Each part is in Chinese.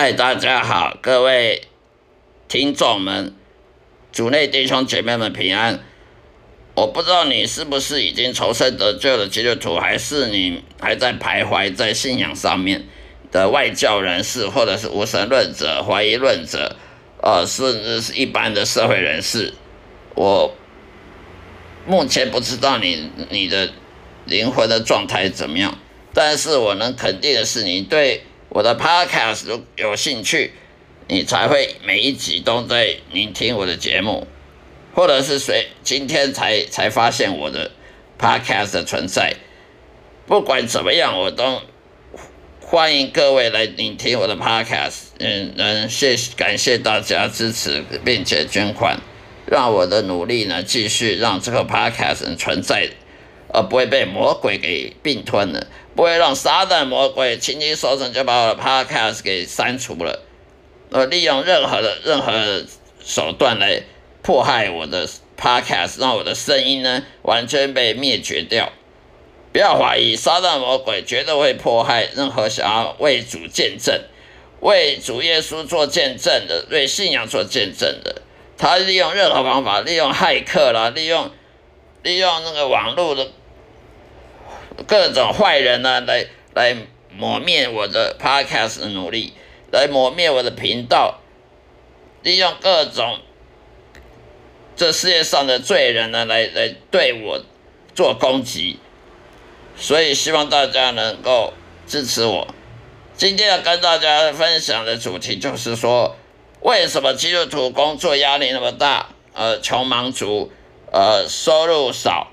嗨，大家好，各位听众们，主内弟兄姐妹们平安。我不知道你是不是已经重生得救的基督徒，还是你还在徘徊在信仰上面的外教人士，或者是无神论者、怀疑论者，呃，甚至是一般的社会人士。我目前不知道你你的灵魂的状态怎么样，但是我能肯定的是，你对我的 Podcast 如有兴趣，你才会每一集都在聆听我的节目。或者是谁今天才才发现我的 podcast 的存在？不管怎么样，我都欢迎各位来聆听我的 podcast。嗯嗯，谢感谢大家支持并且捐款，让我的努力呢继续让这个 podcast 存在，而不会被魔鬼给并吞了，不会让撒旦魔鬼轻轻松松就把我的 podcast 给删除了，呃，利用任何的任何手段来。迫害我的 podcast，让我的声音呢完全被灭绝掉。不要怀疑，撒旦魔鬼绝对会迫害任何想要为主见证、为主耶稣做见证的、为信仰做见证的。他利用任何方法，利用骇客啦，利用利用那个网络的各种坏人呢，来来磨灭我的 podcast 的努力，来磨灭我的频道，利用各种。这世界上的罪人呢，来来对我做攻击，所以希望大家能够支持我。今天要跟大家分享的主题就是说，为什么基督徒工作压力那么大？呃，穷忙族，呃，收入少，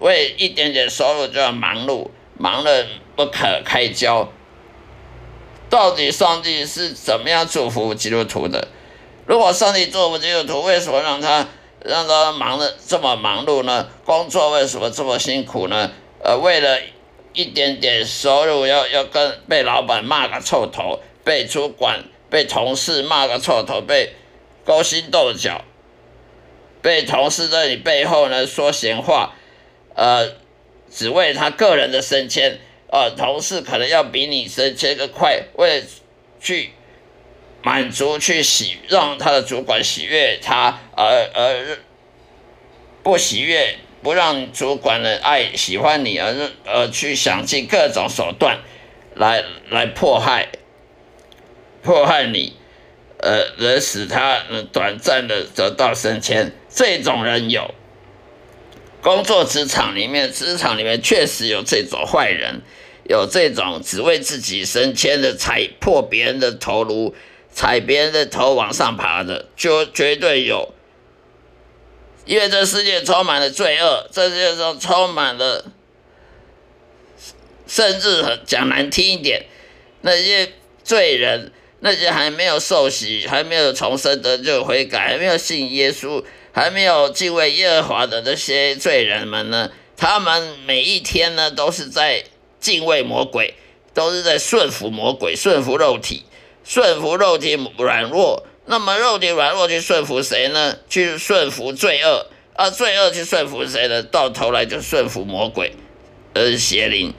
为一点点收入就要忙碌，忙得不可开交。到底上帝是怎么样祝福基督徒的？如果上帝祝福基督徒，为什么让他？让他忙的这么忙碌呢？工作为什么这么辛苦呢？呃，为了一点点收入，要要跟被老板骂个臭头，被主管、被同事骂个臭头，被勾心斗角，被同事在你背后呢说闲话，呃，只为他个人的升迁，呃，同事可能要比你升迁个快，为了去。满足去喜让他的主管喜悦他，而而不喜悦不让主管的爱喜欢你，而而去想尽各种手段来来迫害迫害你，呃，而使他短暂的得到升迁。这种人有工作职场里面，职场里面确实有这种坏人，有这种只为自己升迁的踩破别人的头颅。踩别人的头往上爬的，就绝对有，因为这世界充满了罪恶，这世界上充满了，甚至很讲难听一点，那些罪人，那些还没有受洗、还没有重生得救悔改、还没有信耶稣、还没有敬畏耶和华的那些罪人们呢？他们每一天呢，都是在敬畏魔鬼，都是在顺服魔鬼，顺服肉体。顺服肉体软弱，那么肉体软弱去顺服谁呢？去顺服罪恶，而罪恶去顺服谁呢？到头来就顺服魔鬼，呃，邪灵。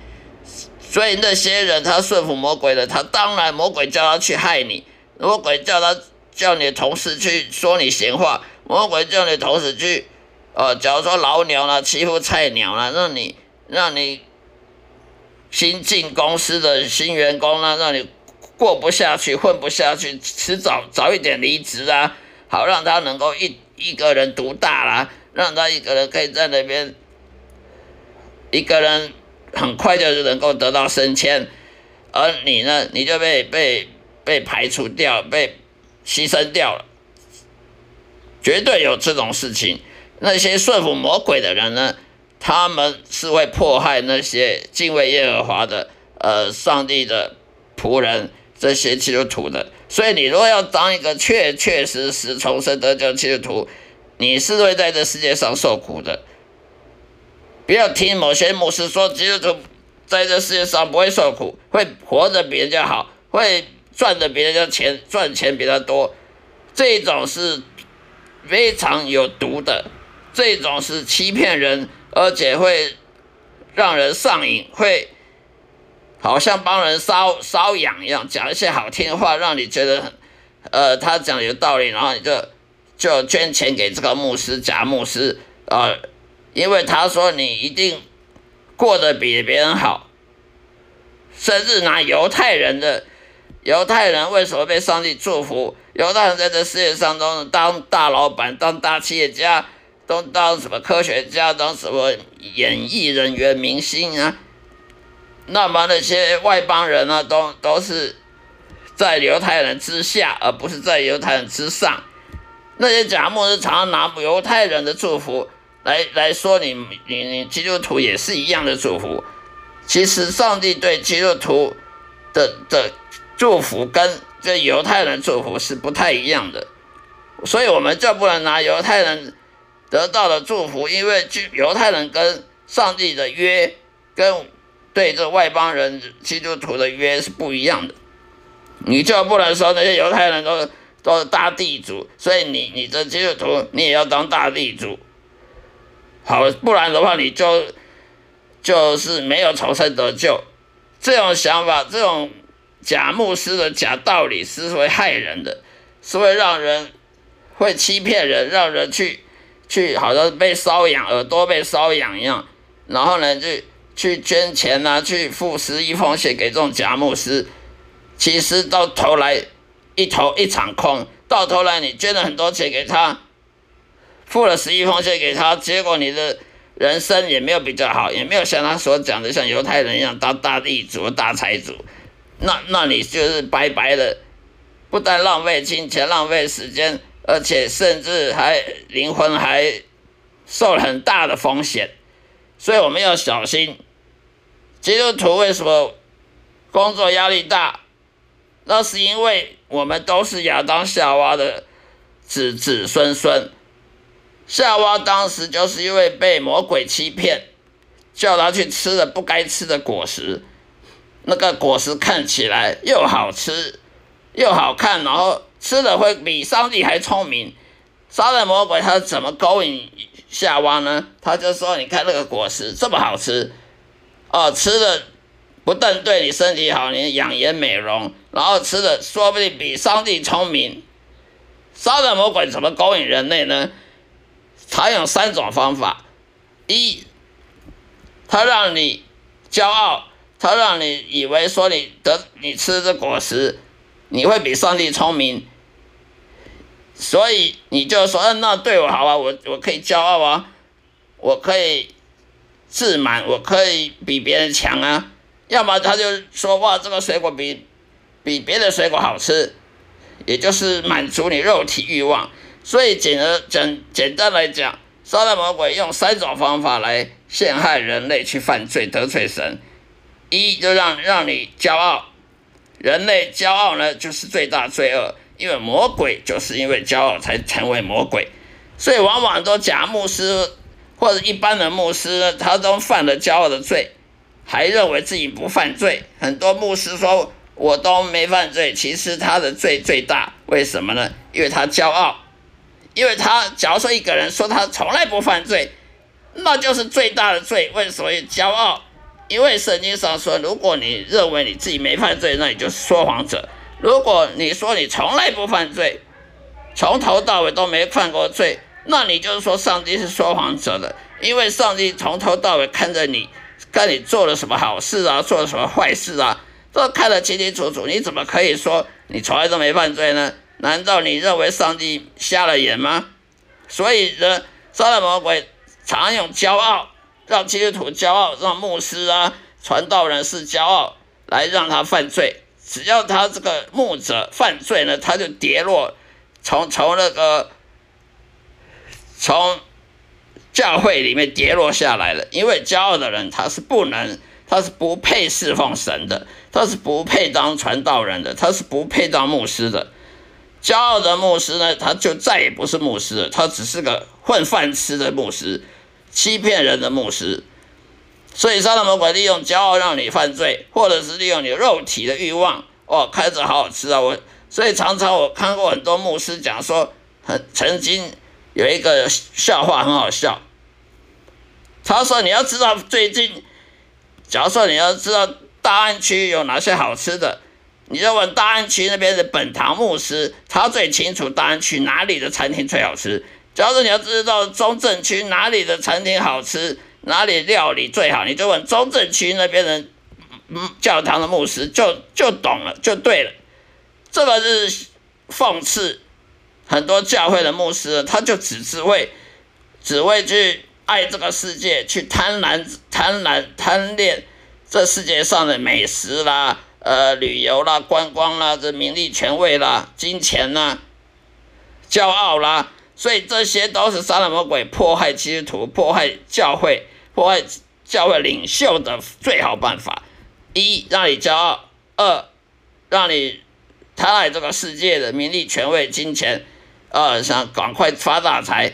所以那些人他顺服魔鬼的，他当然魔鬼叫他去害你，魔鬼叫他叫你的同事去说你闲话，魔鬼叫你投死去，呃，假如说老鸟了欺负菜鸟了，让你让你新进公司的新员工呢，让你。过不下去，混不下去，迟早早一点离职啊，好让他能够一一个人独大啦，让他一个人可以在那边，一个人很快就能够得到升迁，而你呢，你就被被被排除掉，被牺牲掉了，绝对有这种事情。那些顺服魔鬼的人呢，他们是会迫害那些敬畏耶和华的，呃，上帝的仆人。这些基督徒的，所以你如果要当一个确确实实重生得救基督徒，你是会在这世界上受苦的。不要听某些牧师说基督徒在这世界上不会受苦，会活得比人家好，会赚的比人家钱赚钱比他多，这种是非常有毒的，这种是欺骗人，而且会让人上瘾，会。好像帮人搔搔痒一样，讲一些好听的话，让你觉得很，呃，他讲有道理，然后你就就捐钱给这个牧师假牧师，呃，因为他说你一定过得比别人好，甚至拿犹太人的犹太人为什么被上帝祝福？犹太人在这世界上都当大老板、当大企业家，都当什么科学家、当什么演艺人员、明星啊？那么那些外邦人呢，都都是在犹太人之下，而不是在犹太人之上。那些假牧师常常拿犹太人的祝福来来说你你你基督徒也是一样的祝福。其实上帝对基督徒的的祝福跟这犹太人祝福是不太一样的，所以我们就不能拿犹太人得到的祝福，因为犹太人跟上帝的约跟。对这外邦人基督徒的约是不一样的，你就不能说那些犹太人都都是大地主，所以你你这基督徒你也要当大地主，好，不然的话你就就是没有重生得救。这种想法，这种假牧师的假道理是会害人的，是会让人会欺骗人，让人去去好像被搔痒，耳朵被搔痒一样，然后呢就。去捐钱呐，去付十一奉献给这种假牧师，其实到头来一头一场空。到头来你捐了很多钱给他，付了十一奉献给他，结果你的人生也没有比较好，也没有像他所讲的像犹太人一样当大地主、大财主。那那你就是白白的，不但浪费金钱、浪费时间，而且甚至还灵魂还受了很大的风险。所以我们要小心。基督徒为什么工作压力大？那是因为我们都是亚当夏娃的子子孙孙。夏娃当时就是因为被魔鬼欺骗，叫他去吃了不该吃的果实。那个果实看起来又好吃又好看，然后吃的会比上帝还聪明。杀人魔鬼他怎么勾引夏娃呢？他就说：“你看那个果实这么好吃。”哦，吃的不但对你身体好，你养颜美容，然后吃的说不定比上帝聪明。杀人魔鬼怎么勾引人类呢？他用三种方法：一，他让你骄傲，他让你以为说你得你吃这果实，你会比上帝聪明，所以你就说，嗯，那对我好啊，我我可以骄傲啊，我可以。自满，我可以比别人强啊！要么他就说哇，这个水果比比别的水果好吃，也就是满足你肉体欲望。所以简而简简单来讲，撒旦魔鬼用三种方法来陷害人类去犯罪得罪神：一就让让你骄傲，人类骄傲呢就是最大罪恶，因为魔鬼就是因为骄傲才成为魔鬼，所以往往都假牧师。或者一般的牧师，他都犯了骄傲的罪，还认为自己不犯罪。很多牧师说我都没犯罪，其实他的罪最大。为什么呢？因为他骄傲。因为他假如说一个人说他从来不犯罪，那就是最大的罪。为什么骄傲？因为圣经上说，如果你认为你自己没犯罪，那你就是说谎者。如果你说你从来不犯罪，从头到尾都没犯过罪。那你就是说上帝是说谎者的，因为上帝从头到尾看着你，看你做了什么好事啊，做了什么坏事啊，都看得清清楚楚。你怎么可以说你从来都没犯罪呢？难道你认为上帝瞎了眼吗？所以呢，撒旦魔鬼常用骄傲，让基督徒骄傲，让牧师啊、传道人是骄傲，来让他犯罪。只要他这个牧者犯罪呢，他就跌落，从从那个。从教会里面跌落下来了，因为骄傲的人他是不能，他是不配侍奉神的，他是不配当传道人的，他是不配当牧师的。骄傲的牧师呢，他就再也不是牧师了，他只是个混饭吃的牧师，欺骗人的牧师。所以撒旦魔鬼利用骄傲让你犯罪，或者是利用你肉体的欲望。哦，看着好好吃啊！我所以常常我看过很多牧师讲说，很曾经。有一个笑话很好笑，他说：“你要知道最近，假如说你要知道大安区有哪些好吃的，你就问大安区那边的本堂牧师，他最清楚大安区哪里的餐厅最好吃。假如你要知道中正区哪里的餐厅好吃，哪里料理最好，你就问中正区那边的教堂的牧师，就就懂了，就对了。这个是讽刺很多教会的牧师，他就只是为只为去爱这个世界，去贪婪、贪婪、贪恋这世界上的美食啦、呃旅游啦、观光啦、这名利权位啦、金钱啦、骄傲啦。所以这些都是杀人魔鬼迫害基督徒、迫害教会、迫害教会领袖的最好办法：一让你骄傲；二让你贪爱这个世界的名利、权位、金钱；二想赶快发大财；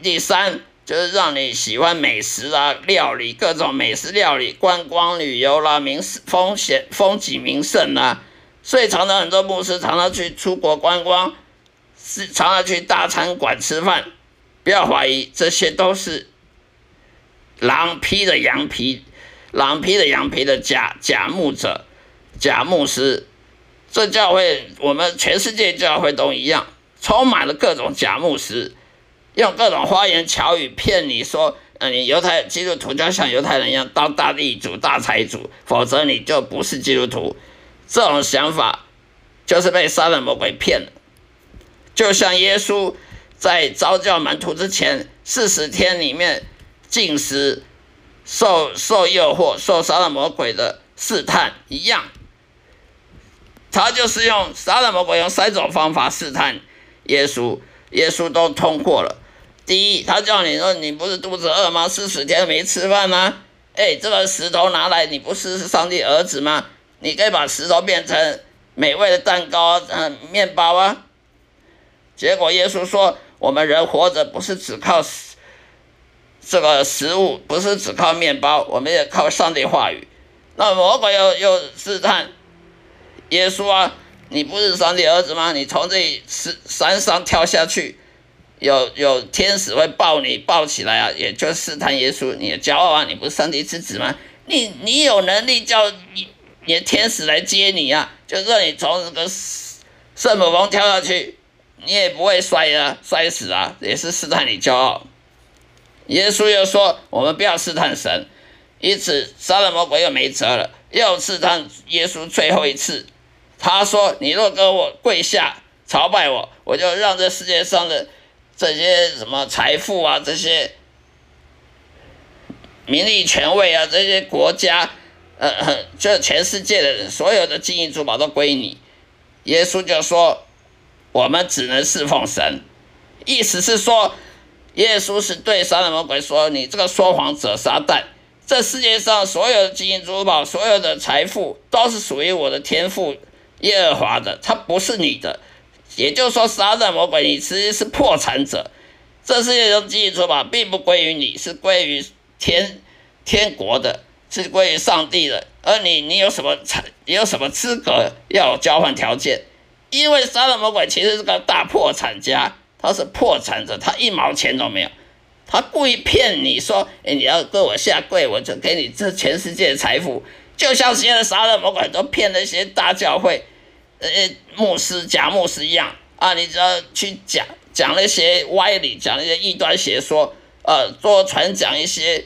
第三就是让你喜欢美食啊、料理各种美食料理、观光旅游啦、名风险风景名胜啊。所以常常很多牧师常常去出国观光。是常常去大餐馆吃饭，不要怀疑，这些都是狼披的羊皮，狼披的羊皮的假假牧者、假牧师。这教会，我们全世界教会都一样，充满了各种假牧师，用各种花言巧语骗你说，嗯，你犹太基督徒就要像犹太人一样当大地主、大财主，否则你就不是基督徒。这种想法就是被杀人魔鬼骗了。就像耶稣在招教门徒之前四十天里面进食、受受诱惑、受杀了魔鬼的试探一样，他就是用杀了魔鬼用三种方法试探耶稣，耶稣都通过了。第一，他叫你说你不是肚子饿吗？四十天没吃饭吗？哎，这个石头拿来，你不是上帝儿子吗？你可以把石头变成美味的蛋糕、嗯，面包啊。结果耶稣说：“我们人活着不是只靠这个食物，不是只靠面包，我们也靠上帝话语。”那魔鬼又又试探耶稣啊：“你不是上帝儿子吗？你从这山山上跳下去，有有天使会抱你抱起来啊！”也就试探耶稣：“你骄傲啊！你不是上帝之子吗？你你有能力叫你你天使来接你啊？就让你从这个圣母峰跳下去。”你也不会摔啊，摔死啊，也是试探你骄傲。耶稣又说：“我们不要试探神。”因此，杀了魔鬼又没辙了，又试探耶稣最后一次。他说：“你若跟我跪下朝拜我，我就让这世界上的这些什么财富啊，这些名利权位啊，这些国家，呃，就全世界的人所有的金银珠宝都归你。”耶稣就说。我们只能侍奉神，意思是说，耶稣是对撒旦魔鬼说：“你这个说谎者撒旦，这世界上所有的金银珠宝、所有的财富都是属于我的天赋耶和华的，它不是你的。也就是说，撒旦魔鬼，你其实是破产者。这世界上金银珠宝并不归于你，是归于天天国的，是归于上帝的。而你，你有什么财？你有什么资格要交换条件？”因为杀人魔鬼其实是个大破产家，他是破产者，他一毛钱都没有，他故意骗你说，哎，你要跟我下跪，我就给你这全世界的财富，就像现在杀人魔鬼都骗那些大教会，呃，牧师假牧师一样啊，你只要去讲讲那些歪理，讲那些异端邪说，呃，多传讲一些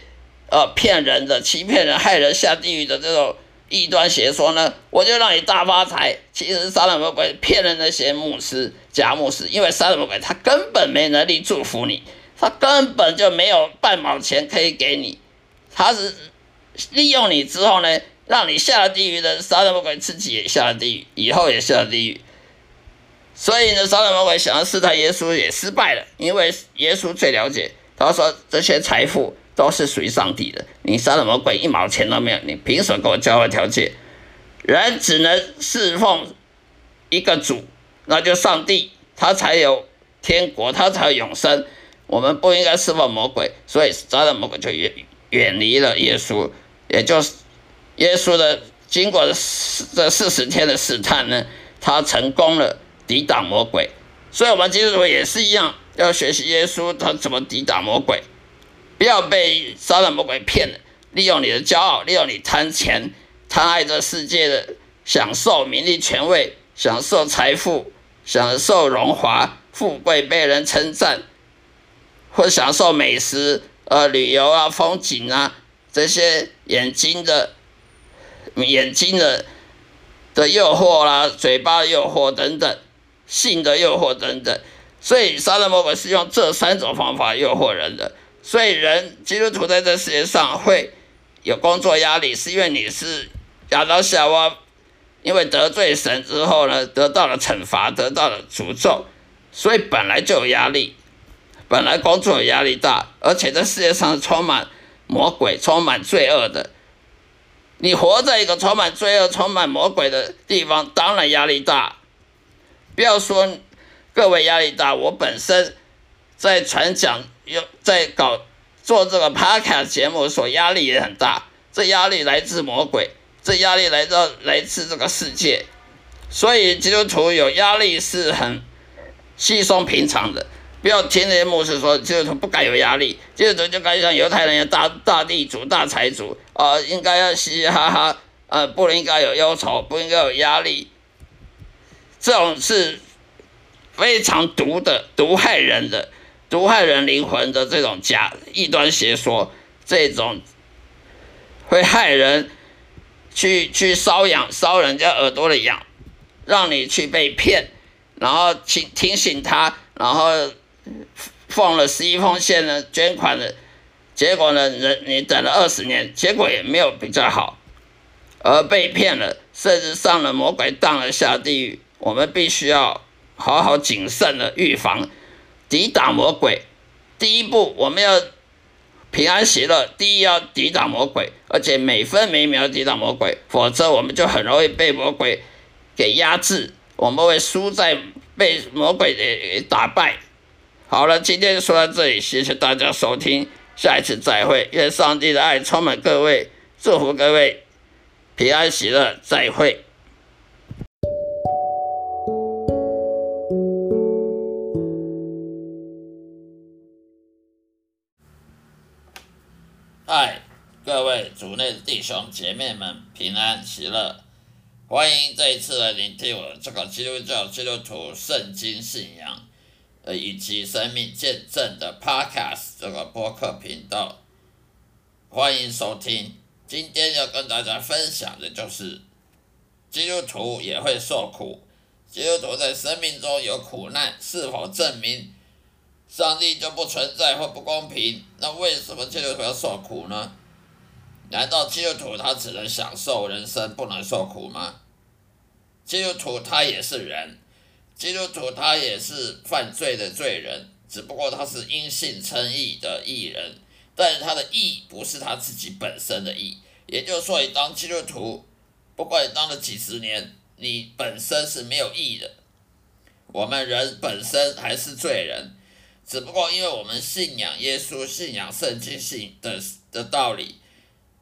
呃骗人的、欺骗人、害人下地狱的这种。异端邪说呢，我就让你大发财。其实杀人魔鬼骗了那些牧师、假牧师，因为杀人魔鬼他根本没能力祝福你，他根本就没有半毛钱可以给你，他是利用你之后呢，让你下了地狱的杀人魔鬼自己也下了地狱，以后也下了地狱。所以呢，杀人魔鬼想要试探耶稣也失败了，因为耶稣最了解，他说这些财富。都是属于上帝的。你杀了魔鬼一毛钱都没有，你凭什么跟我交换条件？人只能侍奉一个主，那就上帝，他才有天国，他才有永生。我们不应该侍奉魔鬼，所以杀了魔鬼就远远离了耶稣。也就是耶稣的经过这四十天的试探呢，他成功了抵挡魔鬼。所以我们基督徒也是一样，要学习耶稣他怎么抵挡魔鬼。不要被杀人魔鬼骗了，利用你的骄傲，利用你贪钱，贪爱这世界的享受名利权位，享受财富，享受荣华富贵，被人称赞，或享受美食，呃，旅游啊，风景啊，这些眼睛的眼睛的的诱惑啦，嘴巴的诱惑等等，性的诱惑等等。所以，杀人魔鬼是用这三种方法诱惑人的。所以，人基督徒在这世界上会有工作压力，是因为你是亚当夏娃，因为得罪神之后呢，得到了惩罚，得到了诅咒，所以本来就有压力，本来工作压力大，而且这世界上充满魔鬼、充满罪恶的。你活在一个充满罪恶、充满魔鬼的地方，当然压力大。不要说。各位压力大，我本身在传讲，又在搞做这个 podcast 节目，所压力也很大。这压力来自魔鬼，这压力来到来自这个世界，所以基督徒有压力是很稀松平常的。不要听那些牧师说基督徒不该有压力，基督徒就该像犹太人一样大大地主、大财主啊，应该要嘻嘻哈哈，呃，不应该有忧愁，不应该有压力，这种是。非常毒的、毒害人的、毒害人灵魂的这种假异端邪说，这种会害人去去搔痒搔人家耳朵的痒，让你去被骗，然后提提醒他，然后放了十一封信呢，捐款的，结果呢，人你等了二十年，结果也没有比较好，而被骗了，甚至上了魔鬼当了下地狱，我们必须要。好好谨慎的预防，抵挡魔鬼。第一步，我们要平安喜乐。第一，要抵挡魔鬼，而且每分每秒抵挡魔鬼，否则我们就很容易被魔鬼给压制，我们会输在被魔鬼给打败。好了，今天就说到这里，谢谢大家收听，下一次再会。愿上帝的爱充满各位，祝福各位平安喜乐，再会。嗨，各位主内的弟兄姐妹们，平安喜乐！欢迎这一次来聆听我这个基督教基督徒圣经信仰，呃，以及生命见证的 Podcast 这个播客频道。欢迎收听。今天要跟大家分享的就是，基督徒也会受苦。基督徒在生命中有苦难，是否证明？上帝就不存在或不公平，那为什么基督徒要受苦呢？难道基督徒他只能享受人生，不能受苦吗？基督徒他也是人，基督徒他也是犯罪的罪人，只不过他是因信称义的义人，但是他的义不是他自己本身的义，也就是说，你当基督徒，不管你当了几十年，你本身是没有义的。我们人本身还是罪人。只不过因为我们信仰耶稣，信仰圣经信的的道理，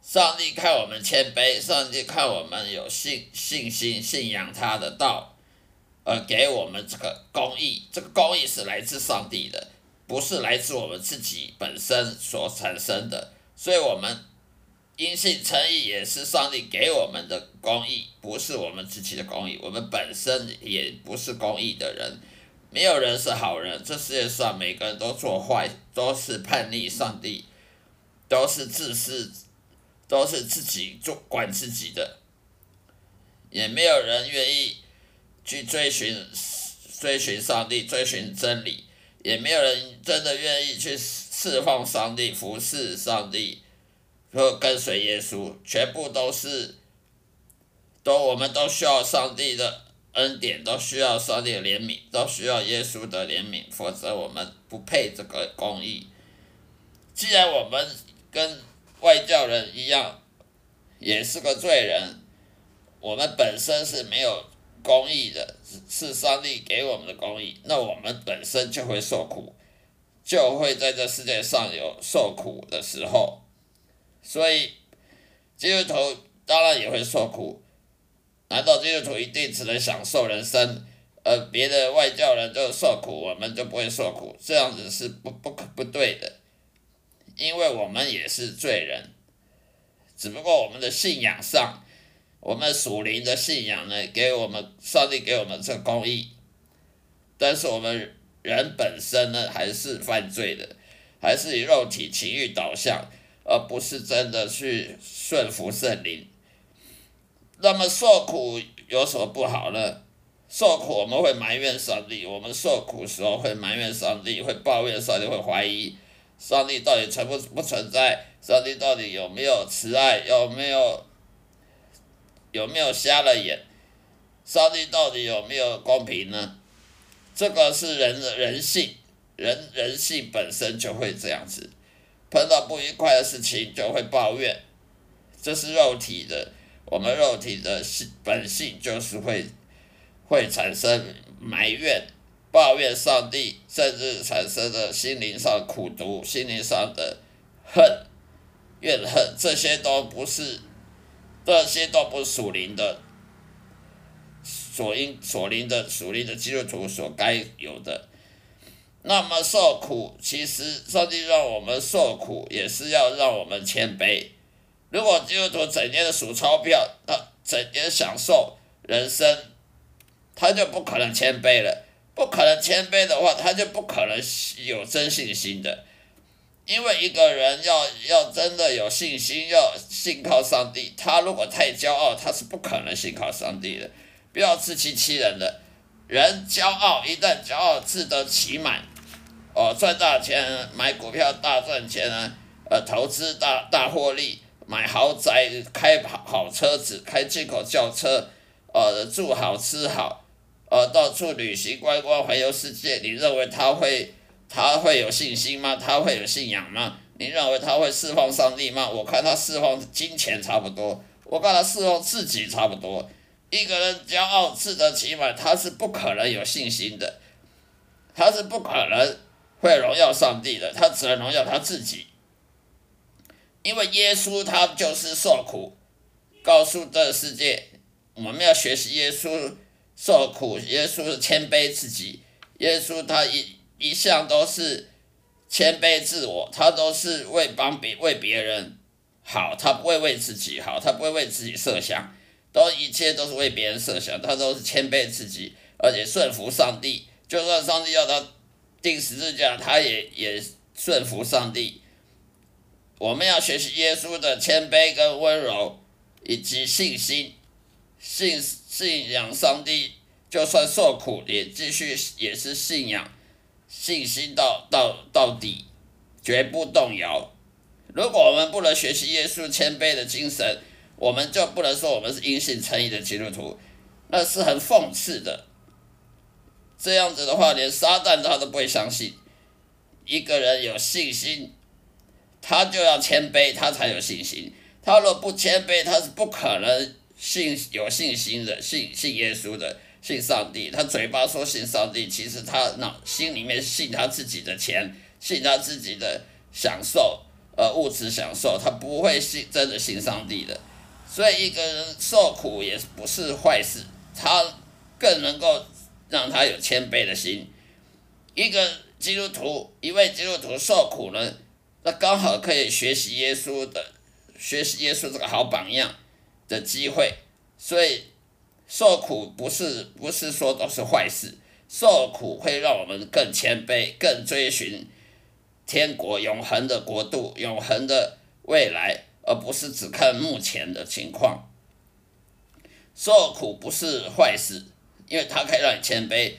上帝看我们谦卑，上帝看我们有信信心，信仰他的道，而给我们这个公义。这个公义是来自上帝的，不是来自我们自己本身所产生的。所以，我们因信称义也是上帝给我们的公义，不是我们自己的公义。我们本身也不是公义的人。没有人是好人，这世界上每个人都做坏，都是叛逆上帝，都是自私，都是自己做管自己的，也没有人愿意去追寻追寻上帝，追寻真理，也没有人真的愿意去侍奉上帝，服侍上帝，和跟随耶稣，全部都是，都我们都需要上帝的。恩典都需要上帝的怜悯，都需要耶稣的怜悯，否则我们不配这个公义。既然我们跟外教人一样，也是个罪人，我们本身是没有公义的，是上帝给我们的公义，那我们本身就会受苦，就会在这世界上有受苦的时候。所以基督徒当然也会受苦。难道基督徒一定只能享受人生，而别的外教人就受苦，我们就不会受苦？这样子是不不可不对的，因为我们也是罪人，只不过我们的信仰上我们属灵的信仰呢，给我们上帝给我们这公义，但是我们人本身呢，还是犯罪的，还是以肉体情欲导向，而不是真的去顺服圣灵。那么受苦有什么不好呢？受苦我们会埋怨上帝，我们受苦时候会埋怨上帝，会抱怨上帝，会怀疑上帝到底存不不存在，上帝到底有没有慈爱，有没有有没有瞎了眼，上帝到底有没有公平呢？这个是人的人性，人人性本身就会这样子，碰到不愉快的事情就会抱怨，这是肉体的。我们肉体的性本性就是会会产生埋怨、抱怨上帝，甚至产生的心灵上苦毒、心灵上的恨、怨恨，这些都不是，这些都不属灵的，所应所灵的属灵的基督徒所该有的。那么受苦，其实上帝让我们受苦，也是要让我们谦卑。如果基督徒整天的数钞票，他整天享受人生，他就不可能谦卑了。不可能谦卑的话，他就不可能有真信心的。因为一个人要要真的有信心，要信靠上帝，他如果太骄傲，他是不可能信靠上帝的。不要自欺欺人的，人骄傲，一旦骄傲自得其满，哦，赚大钱，买股票大赚钱啊，呃，投资大大获利。买豪宅，开好好车子，开进口轿车，呃，住好吃好，呃，到处旅行观光环游世界。你认为他会他会有信心吗？他会有信仰吗？你认为他会释放上帝吗？我看他释放金钱差不多，我看他释放自己差不多。一个人骄傲自得其满，他是不可能有信心的，他是不可能会荣耀上帝的，他只能荣耀他自己。因为耶稣他就是受苦，告诉这个世界，我们要学习耶稣受苦。耶稣是谦卑自己，耶稣他一一向都是谦卑自我，他都是为帮别为别人好，他不会为自己好，他不会为自己设想，都一切都是为别人设想，他都是谦卑自己，而且顺服上帝。就算上帝要他钉十字架，他也也顺服上帝。我们要学习耶稣的谦卑跟温柔，以及信心，信信仰上帝，就算受苦也继续也是信仰，信心到到到底，绝不动摇。如果我们不能学习耶稣谦卑的精神，我们就不能说我们是因信称义的基督徒，那是很讽刺的。这样子的话，连撒旦他都不会相信，一个人有信心。他就要谦卑，他才有信心。他若不谦卑，他是不可能信有信心的，信信耶稣的，信上帝。他嘴巴说信上帝，其实他脑心里面信他自己的钱，信他自己的享受，呃，物质享受，他不会信真的信上帝的。所以一个人受苦也不是坏事，他更能够让他有谦卑的心。一个基督徒，一位基督徒受苦呢？那刚好可以学习耶稣的，学习耶稣这个好榜样的机会，所以受苦不是不是说都是坏事，受苦会让我们更谦卑，更追寻天国永恒的国度、永恒的未来，而不是只看目前的情况。受苦不是坏事，因为它可以让你谦卑。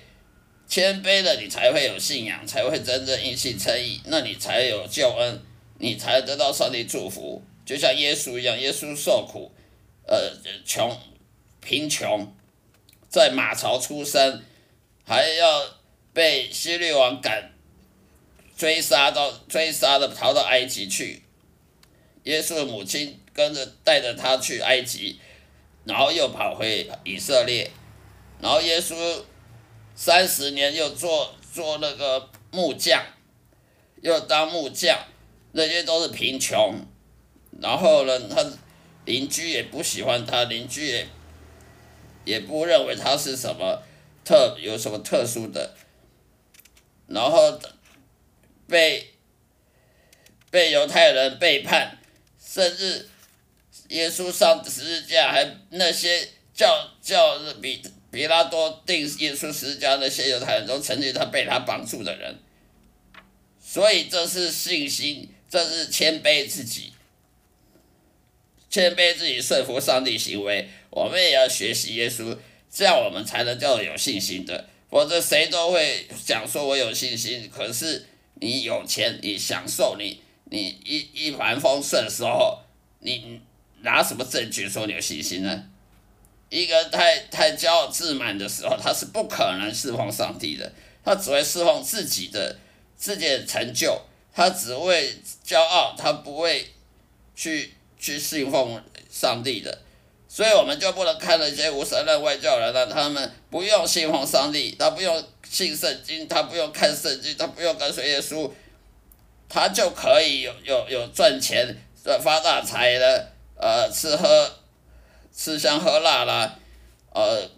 谦卑了，你才会有信仰，才会真正因信称义，那你才有救恩，你才得到上帝祝福。就像耶稣一样，耶稣受苦，呃，穷，贫穷，在马槽出生，还要被希律王赶追杀到追杀的逃到埃及去。耶稣的母亲跟着带着他去埃及，然后又跑回以色列，然后耶稣。三十年又做做那个木匠，又当木匠，那些都是贫穷。然后呢，他邻居也不喜欢他，邻居也也不认为他是什么特有什么特殊的。然后被被犹太人背叛，甚至耶稣上十字架，还那些叫叫比比拉多定耶稣十字架那些犹太人都曾经他被他绑住的人，所以这是信心，这是谦卑自己，谦卑自己顺服上帝行为，我们也要学习耶稣，这样我们才能叫有信心的，否则谁都会想说我有信心，可是你有钱，你享受你。你一一帆风顺的时候，你拿什么证据说你有信心呢？一个太太骄傲自满的时候，他是不可能侍奉上帝的，他只会侍奉自己的自己的成就，他只会骄傲，他不会去去信奉上帝的，所以我们就不能看那些无神论外教人了，他们不用信奉上帝，他不用信圣经，他不用看圣经，他不用跟随耶稣。他就可以有有有赚钱、发大财的，呃，吃喝吃香喝辣啦，呃，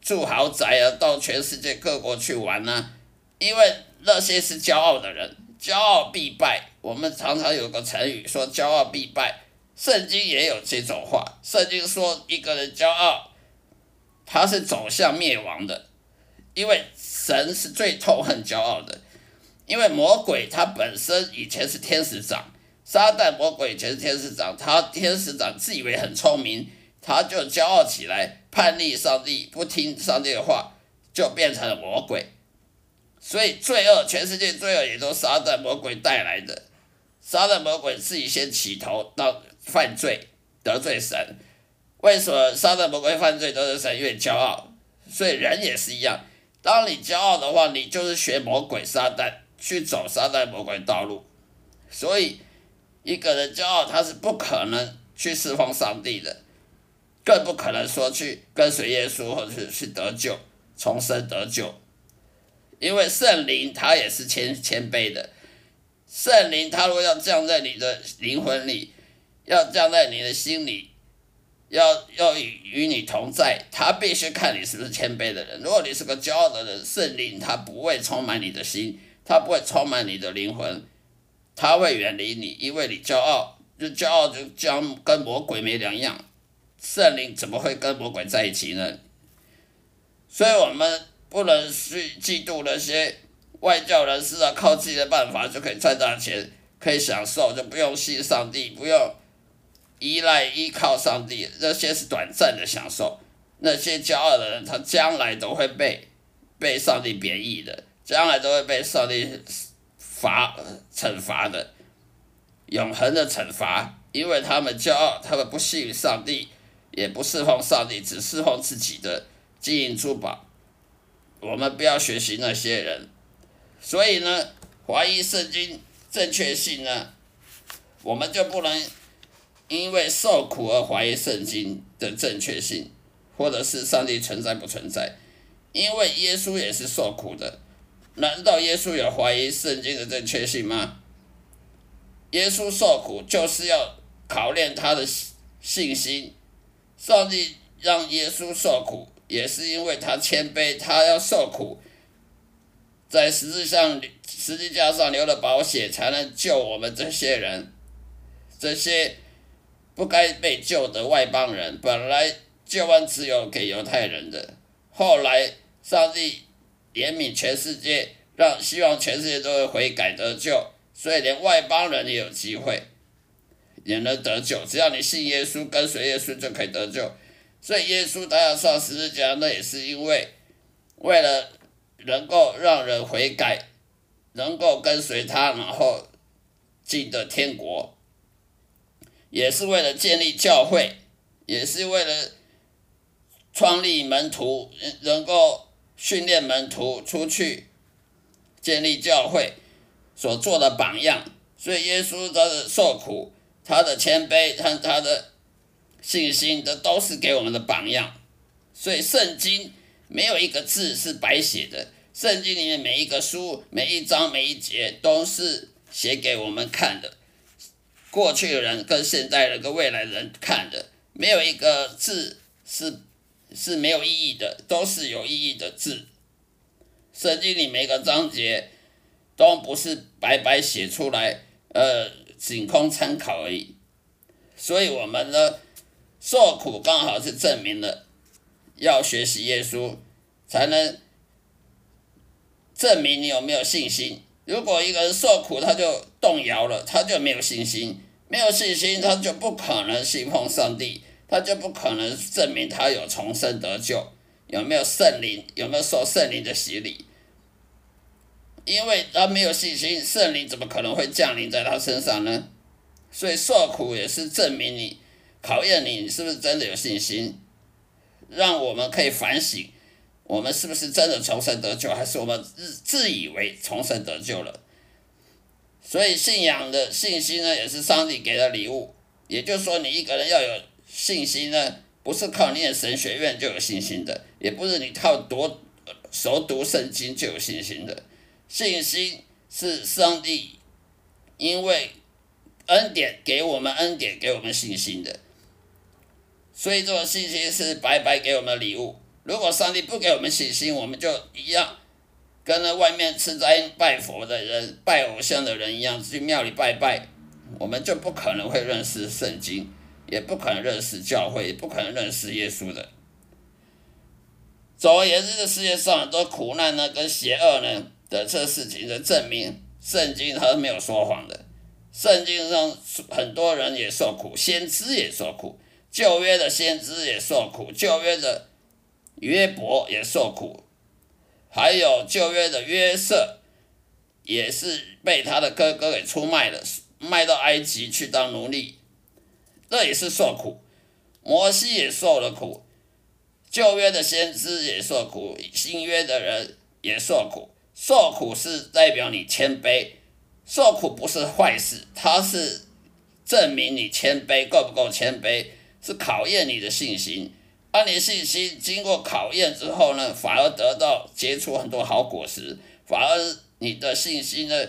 住豪宅啊，到全世界各国去玩呐。因为那些是骄傲的人，骄傲必败。我们常常有个成语说“骄傲必败”，圣经也有这种话。圣经说一个人骄傲，他是走向灭亡的，因为神是最痛恨骄傲的。因为魔鬼他本身以前是天使长，撒旦魔鬼以前是天使长，他天使长自以为很聪明，他就骄傲起来，叛逆上帝，不听上帝的话，就变成了魔鬼。所以罪恶，全世界罪恶也都撒旦魔鬼带来的，撒旦魔鬼自己先起头到犯罪得罪神。为什么撒旦魔鬼犯罪得罪神？越骄傲，所以人也是一样，当你骄傲的话，你就是学魔鬼撒旦。去走撒旦魔鬼道路，所以一个人骄傲，他是不可能去侍奉上帝的，更不可能说去跟随耶稣或者是去得救、重生得救，因为圣灵他也是谦谦卑的，圣灵他如果要降在你的灵魂里，要降在你的心里，要要与与你同在，他必须看你是不是谦卑的人。如果你是个骄傲的人，圣灵他不会充满你的心。他不会充满你的灵魂，他会远离你，因为你骄傲，就骄傲就将跟魔鬼没两样。圣灵怎么会跟魔鬼在一起呢？所以我们不能去嫉妒那些外教人士啊，靠自己的办法就可以赚大钱，可以享受，就不用信上帝，不用依赖依靠上帝，这些是短暂的享受。那些骄傲的人，他将来都会被被上帝贬义的。将来都会被上帝罚惩罚的，永恒的惩罚，因为他们骄傲，他们不信上帝，也不侍奉上帝，只侍奉自己的金银珠宝。我们不要学习那些人，所以呢，怀疑圣经正确性呢，我们就不能因为受苦而怀疑圣经的正确性，或者是上帝存在不存在，因为耶稣也是受苦的。难道耶稣有怀疑圣经的正确性吗？耶稣受苦就是要考验他的信心。上帝让耶稣受苦，也是因为他谦卑，他要受苦，在实际上实际架上流了宝血，才能救我们这些人，这些不该被救的外邦人。本来救恩只有给犹太人的，后来上帝。怜悯全世界，让希望全世界都会悔改得救，所以连外邦人也有机会，也能得救。只要你信耶稣，跟随耶稣就可以得救。所以耶稣他要上十字架，那也是因为为了能够让人悔改，能够跟随他，然后进得天国，也是为了建立教会，也是为了创立门徒，能够。训练门徒出去建立教会所做的榜样，所以耶稣的受苦、他的谦卑、他他的信心，这都是给我们的榜样。所以圣经没有一个字是白写的，圣经里面每一个书、每一章、每一节都是写给我们看的，过去的人跟现在人跟未来人看的，没有一个字是。是没有意义的，都是有意义的字。圣经里每个章节都不是白白写出来，呃，仅供参考而已。所以，我们呢受苦刚好是证明了要学习耶稣，才能证明你有没有信心。如果一个人受苦，他就动摇了，他就没有信心，没有信心，他就不可能信奉上帝，他就不可能证明他有重生得救，有没有圣灵，有没有受圣灵的洗礼。因为他没有信心，圣灵怎么可能会降临在他身上呢？所以受苦也是证明你，考验你你是不是真的有信心，让我们可以反省，我们是不是真的重生得救，还是我们自自以为重生得救了？所以信仰的信心呢，也是上帝给的礼物。也就是说，你一个人要有信心呢，不是靠念神学院就有信心的，也不是你靠读熟读圣经就有信心的。信心是上帝因为恩典给我们恩典给我们信心的，所以这个信心是白白给我们礼物。如果上帝不给我们信心，我们就一样跟那外面吃斋拜佛的人、拜偶像的人一样，去庙里拜拜，我们就不可能会认识圣经，也不可能认识教会，也不可能认识耶稣的。总而言之，这世界上很多苦难呢，跟邪恶呢。的这事情的证明，圣经它是没有说谎的。圣经上很多人也受苦，先知也受苦，旧约的先知也受苦，旧约的约伯也受苦，还有旧约的约瑟，也是被他的哥哥给出卖了，卖到埃及去当奴隶，这也是受苦。摩西也受了苦，旧约的先知也受苦，新约的人也受苦。受苦是代表你谦卑，受苦不是坏事，它是证明你谦卑够不够谦卑，是考验你的信心。当你信心经过考验之后呢，反而得到结出很多好果实，反而你的信心呢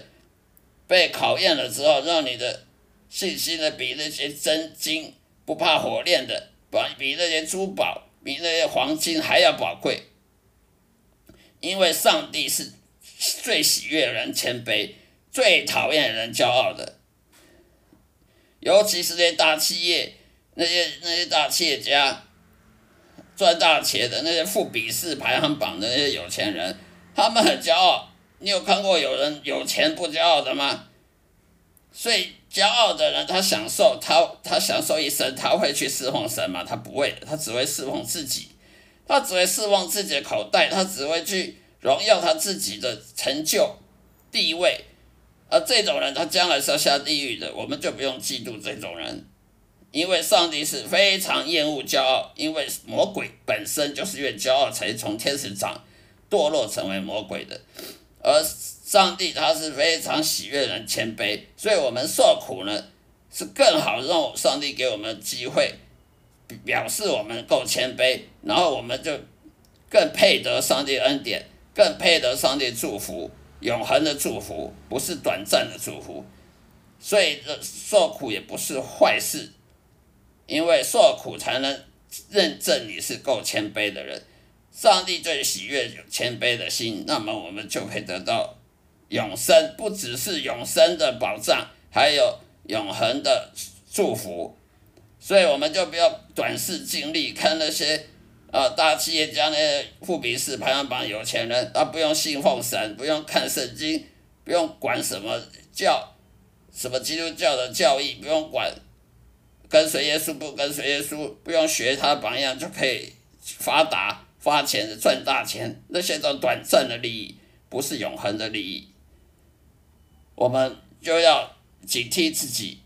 被考验了之后，让你的信心呢比那些真金不怕火炼的，比比那些珠宝、比那些黄金还要宝贵，因为上帝是。最喜悦人谦卑，最讨厌人骄傲的。尤其是那些大企业，那些那些大企业家，赚大钱的那些富比士排行榜的那些有钱人，他们很骄傲。你有看过有人有钱不骄傲的吗？所以骄傲的人，他享受他他享受一生，他会去侍奉神吗？他不会，他只会侍奉自己，他只会侍奉自己的口袋，他只会去。荣耀他自己的成就、地位，而这种人他将来是要下地狱的，我们就不用嫉妒这种人，因为上帝是非常厌恶骄傲，因为魔鬼本身就是因为骄傲才从天使长堕落成为魔鬼的，而上帝他是非常喜悦人谦卑，所以我们受苦呢是更好让上帝给我们机会，表示我们够谦卑，然后我们就更配得上帝恩典。更配得上帝祝福，永恒的祝福，不是短暂的祝福。所以，受苦也不是坏事，因为受苦才能认证你是够谦卑的人。上帝最喜悦有谦卑的心，那么我们就可以得到永生，不只是永生的保障，还有永恒的祝福。所以，我们就不要短视经历，看那些。啊，大企业家呢，富比士排行榜有钱人，他不用信奉神，不用看圣经，不用管什么教，什么基督教的教义，不用管跟随耶稣不跟随耶稣，不用学他榜样就可以发达发钱赚大钱，那些都短暂的利益，不是永恒的利益。我们就要警惕自己，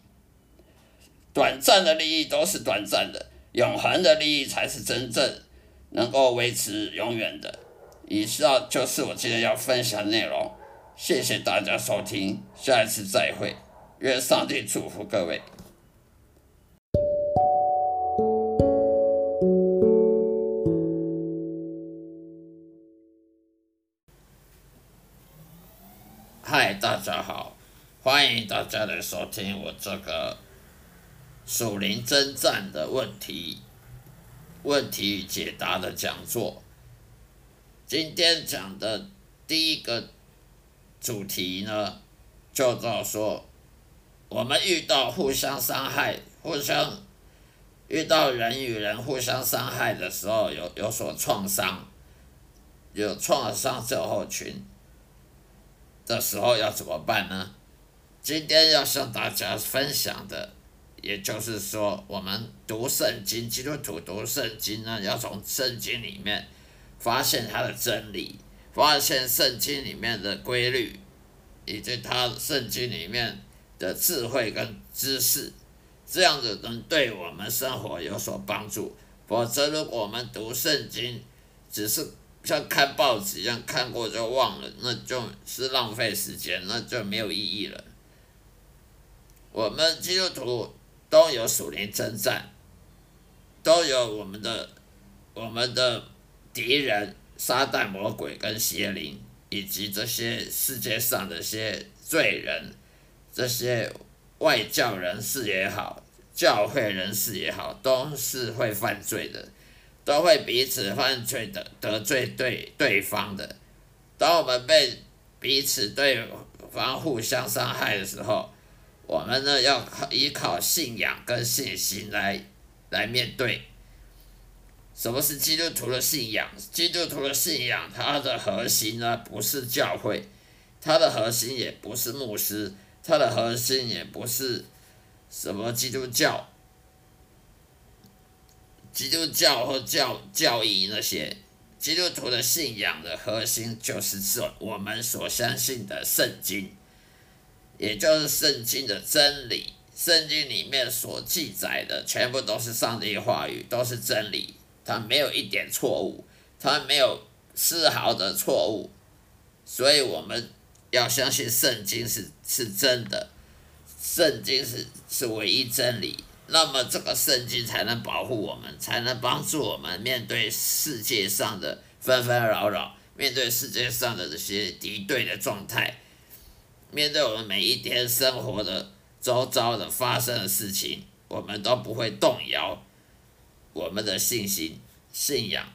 短暂的利益都是短暂的，永恒的利益才是真正。能够维持永远的，以上就是我今天要分享的内容。谢谢大家收听，下一次再会，愿上帝祝福各位。嗨，大家好，欢迎大家来收听我这个属灵征战的问题。问题与解答的讲座，今天讲的第一个主题呢，就叫说，我们遇到互相伤害、互相遇到人与人互相伤害的时候，有有所创伤，有创伤症候群的时候要怎么办呢？今天要向大家分享的，也就是说，我们读圣经，基督徒读圣经呢，要从圣经里面发现它的真理，发现圣经里面的规律，以及它圣经里面的智慧跟知识。这样子能对我们生活有所帮助，否则如果我们读圣经，只是像看报纸一样看过就忘了，那就是浪费时间，那就没有意义了。我们基督徒都有属灵征战，都有我们的我们的敌人撒旦魔鬼跟邪灵，以及这些世界上的些罪人，这些。外教人士也好，教会人士也好，都是会犯罪的，都会彼此犯罪的，得罪对对方的。当我们被彼此对方互相伤害的时候，我们呢要靠依靠信仰跟信心来来面对。什么是基督徒的信仰？基督徒的信仰，它的核心呢不是教会，它的核心也不是牧师。它的核心也不是什么基督教、基督教或教教义那些，基督徒的信仰的核心就是说我们所相信的圣经，也就是圣经的真理。圣经里面所记载的全部都是上帝话语，都是真理，它没有一点错误，它没有丝毫的错误，所以我们。要相信圣经是是真的，圣经是是唯一真理，那么这个圣经才能保护我们，才能帮助我们面对世界上的纷纷扰扰，面对世界上的这些敌对的状态，面对我们每一天生活的周遭的发生的事情，我们都不会动摇我们的信心、信仰。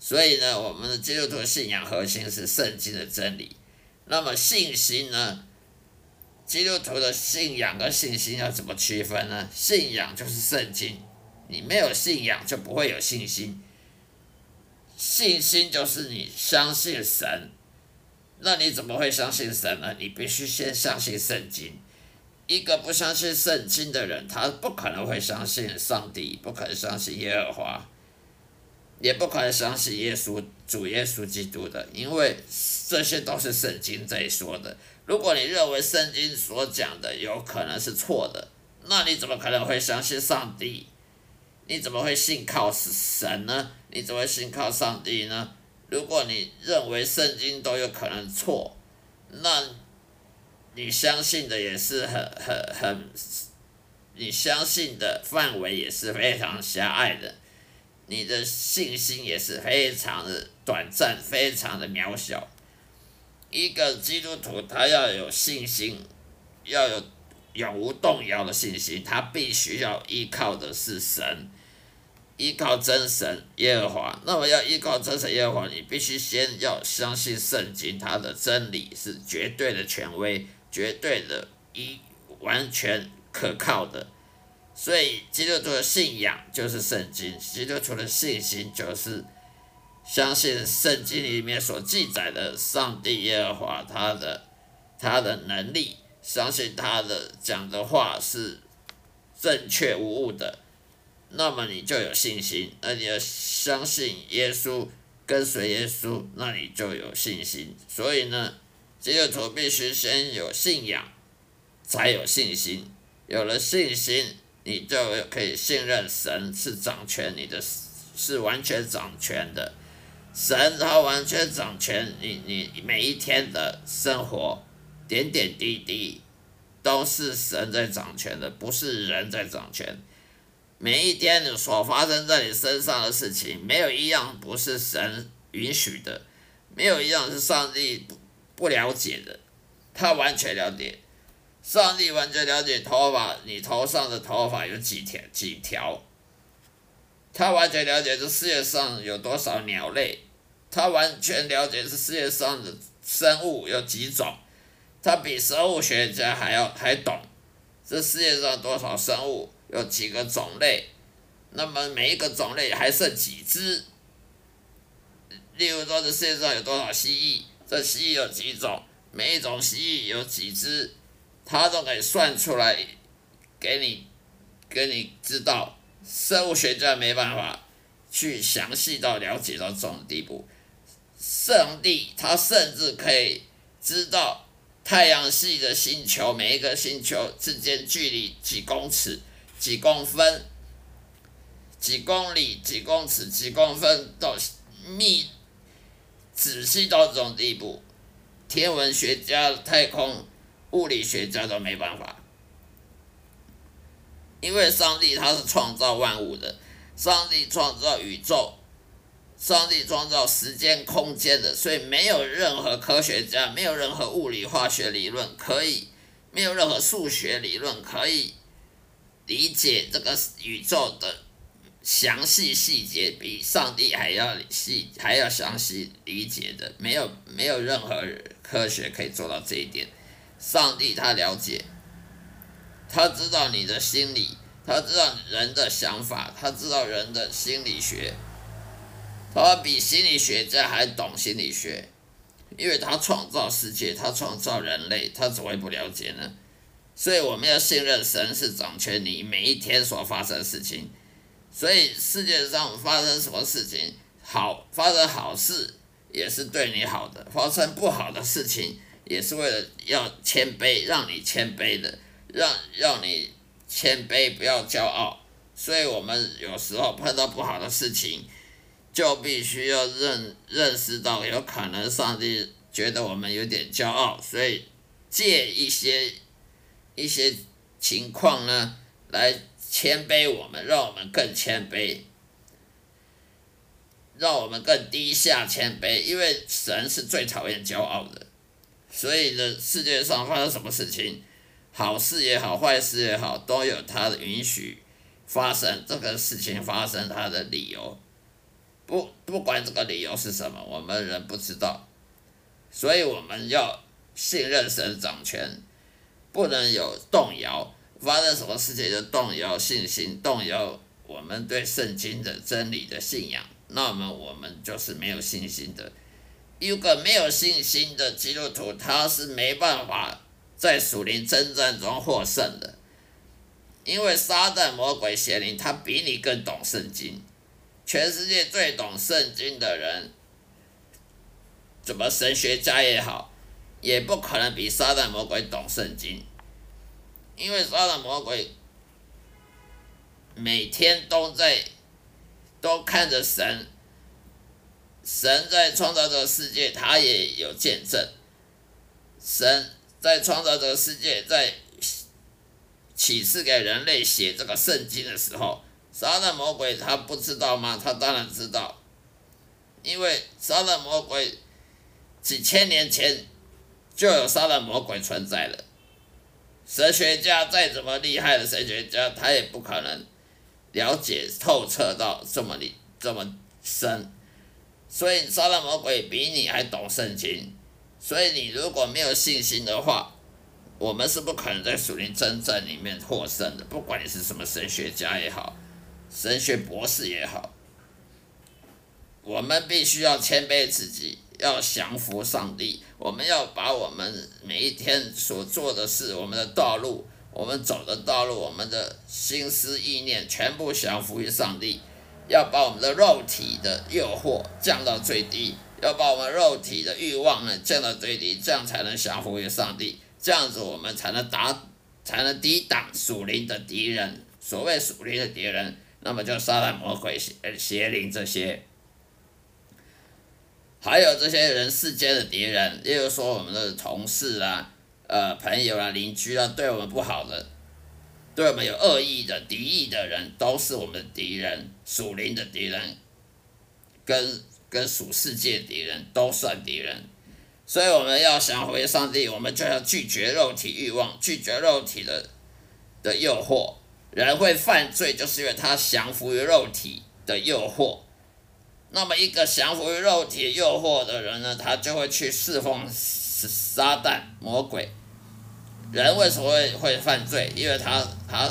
所以呢，我们的基督徒信仰核心是圣经的真理。那么信心呢？基督徒的信仰跟信心要怎么区分呢？信仰就是圣经，你没有信仰就不会有信心。信心就是你相信神，那你怎么会相信神呢？你必须先相信圣经。一个不相信圣经的人，他不可能会相信上帝，不可能相信耶和华。也不可能相信耶稣主耶稣基督的，因为这些都是圣经在说的。如果你认为圣经所讲的有可能是错的，那你怎么可能会相信上帝？你怎么会信靠神呢？你怎么会信靠上帝呢？如果你认为圣经都有可能错，那你相信的也是很很很，你相信的范围也是非常狭隘的。你的信心也是非常的短暂，非常的渺小。一个基督徒他要有信心，要有永无动摇的信心，他必须要依靠的是神，依靠真神耶和华。那么要依靠真神耶和华，你必须先要相信圣经，它的真理是绝对的权威，绝对的一完全可靠的。所以，基督徒的信仰就是圣经；基督徒的信心就是相信圣经里面所记载的上帝耶和华他的他的能力，相信他的讲的话是正确无误的。那么你就有信心，那你要相信耶稣，跟随耶稣，那你就有信心。所以呢，基督徒必须先有信仰，才有信心。有了信心。你就可以信任神是掌权，你的是完全掌权的，神他完全掌权，你你每一天的生活点点滴滴都是神在掌权的，不是人在掌权。每一天所发生在你身上的事情，没有一样不是神允许的，没有一样是上帝不不了解的，他完全了解。上帝完全了解头发，你头上的头发有几条？几条？他完全了解这世界上有多少鸟类，他完全了解这世界上的生物有几种，他比生物学家还要还懂。这世界上多少生物，有几个种类？那么每一个种类还剩几只？例如说，这世界上有多少蜥蜴？这蜥蜴有几种？每一种蜥蜴有几只？它都可以算出来，给你，给你知道。生物学家没办法去详细到了解到这种地步。上帝他甚至可以知道太阳系的星球每一个星球之间距离几公尺、几公分、几公里、几公尺、几公分到密仔细到这种地步，天文学家、太空物理学家都没办法，因为上帝他是创造万物的，上帝创造宇宙。上帝创造时间、空间的，所以没有任何科学家，没有任何物理、化学理论可以，没有任何数学理论可以理解这个宇宙的详细细节，比上帝还要细、还要详细理解的，没有没有任何科学可以做到这一点。上帝他了解，他知道你的心理，他知道人的想法，他知道人的心理学。他比心理学家还懂心理学，因为他创造世界，他创造人类，他怎么会不了解呢？所以我们要信任神是掌权你每一天所发生的事情。所以世界上发生什么事情，好发生好事也是对你好的，发生不好的事情也是为了要谦卑，让你谦卑的，让让你谦卑，不要骄傲。所以我们有时候碰到不好的事情。就必须要认认识到，有可能上帝觉得我们有点骄傲，所以借一些一些情况呢，来谦卑我们，让我们更谦卑，让我们更低下谦卑。因为神是最讨厌骄傲的，所以呢，世界上发生什么事情，好事也好，坏事也好，都有他的允许发生。这个事情发生，他的理由。不，不管这个理由是什么，我们人不知道，所以我们要信任神掌权，不能有动摇。发生什么事情就动摇信心，动摇我们对圣经的真理的信仰，那么我们就是没有信心的。一个没有信心的基督徒，他是没办法在属灵征战中获胜的，因为撒旦魔鬼邪灵，他比你更懂圣经。全世界最懂圣经的人，怎么神学家也好，也不可能比撒旦魔鬼懂圣经，因为撒旦魔鬼每天都在都看着神，神在创造这个世界，他也有见证。神在创造这个世界，在启示给人类写这个圣经的时候。撒旦魔鬼他不知道吗？他当然知道，因为撒旦魔鬼几千年前就有撒旦魔鬼存在了。神学家再怎么厉害的神学家，他也不可能了解透彻到这么里这么深。所以撒旦魔鬼比你还懂圣经。所以你如果没有信心的话，我们是不可能在属灵真正里面获胜的。不管你是什么神学家也好。神学博士也好，我们必须要谦卑自己，要降服上帝。我们要把我们每一天所做的事、我们的道路、我们走的道路、我们的心思意念，全部降服于上帝。要把我们的肉体的诱惑降到最低，要把我们肉体的欲望呢降到最低，这样才能降服于上帝。这样子，我们才能打，才能抵挡属灵的敌人。所谓属灵的敌人。那么就杀旦魔鬼邪邪灵这些，还有这些人世间的敌人，例如说我们的同事啊、呃朋友啊、邻居啊，对我们不好的，对我们有恶意的、敌意的人，都是我们的敌人，属灵的敌人，跟跟属世界敌人都算敌人，所以我们要想回上帝，我们就要拒绝肉体欲望，拒绝肉体的的诱惑。人会犯罪，就是因为他降服于肉体的诱惑。那么，一个降服于肉体诱惑的人呢，他就会去侍奉撒旦魔鬼。人为什么会会犯罪？因为他他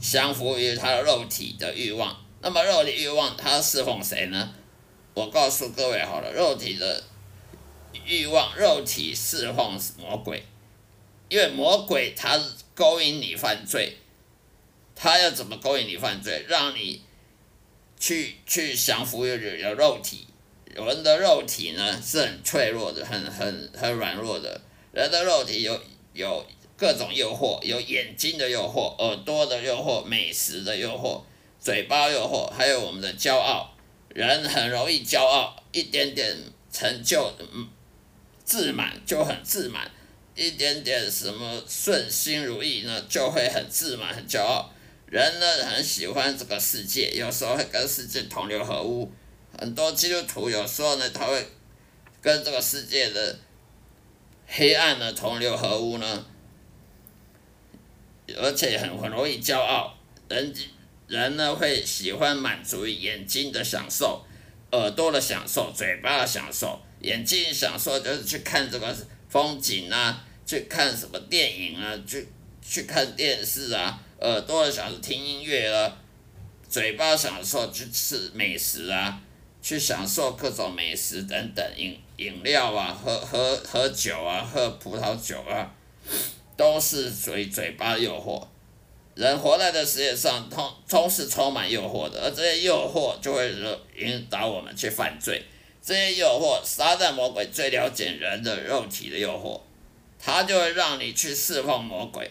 降服于他的肉体的欲望。那么肉体欲望，他侍奉谁呢？我告诉各位好了，肉体的欲望，肉体侍奉魔鬼，因为魔鬼他勾引你犯罪，他要怎么勾引你犯罪？让你去去降服于有肉体。人的肉体呢是很脆弱的，很很很软弱的。人的肉体有有各种诱惑，有眼睛的诱惑，耳朵的诱惑，美食的诱惑，嘴巴诱惑，还有我们的骄傲。人很容易骄傲，一点点成就，嗯，自满就很自满，一点点什么顺心如意呢，就会很自满很骄傲。人呢很喜欢这个世界，有时候会跟世界同流合污。很多基督徒有时候呢，他会跟这个世界的黑暗呢同流合污呢，而且很很容易骄傲。人人呢会喜欢满足于眼睛的享受、耳朵的享受、嘴巴的享受。眼睛享受就是去看这个风景啊，去看什么电影啊，去去看电视啊。耳朵的享受听音乐啊，嘴巴享受去吃美食啊。去享受各种美食等等饮饮料啊，喝喝喝酒啊，喝葡萄酒啊，都是属于嘴巴诱惑。人活在这世界上，通都是充满诱惑的，而这些诱惑就会引导我们去犯罪。这些诱惑，撒旦魔鬼最了解人的肉体的诱惑，他就会让你去释放魔鬼。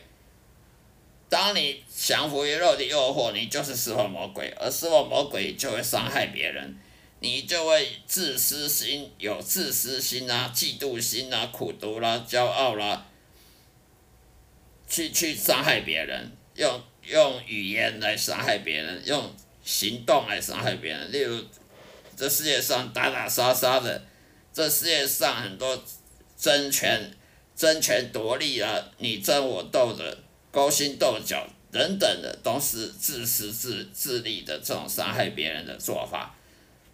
当你降服于肉体诱惑，你就是释放魔鬼，而释放魔鬼就会伤害别人。你就会自私心，有自私心啊，嫉妒心啊，苦毒啦，骄傲啦，去去伤害别人，用用语言来伤害别人，用行动来伤害别人。例如，这世界上打打杀杀的，这世界上很多争权、争权夺利啊，你争我斗的，勾心斗角等等的，都是自私自自利的这种伤害别人的做法。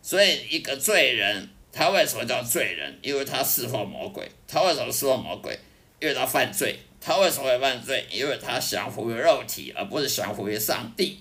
所以，一个罪人，他为什么叫罪人？因为他释放魔鬼。他为什么释放魔鬼？因为他犯罪。他为什么会犯罪？因为他降服于肉体，而不是降服于上帝。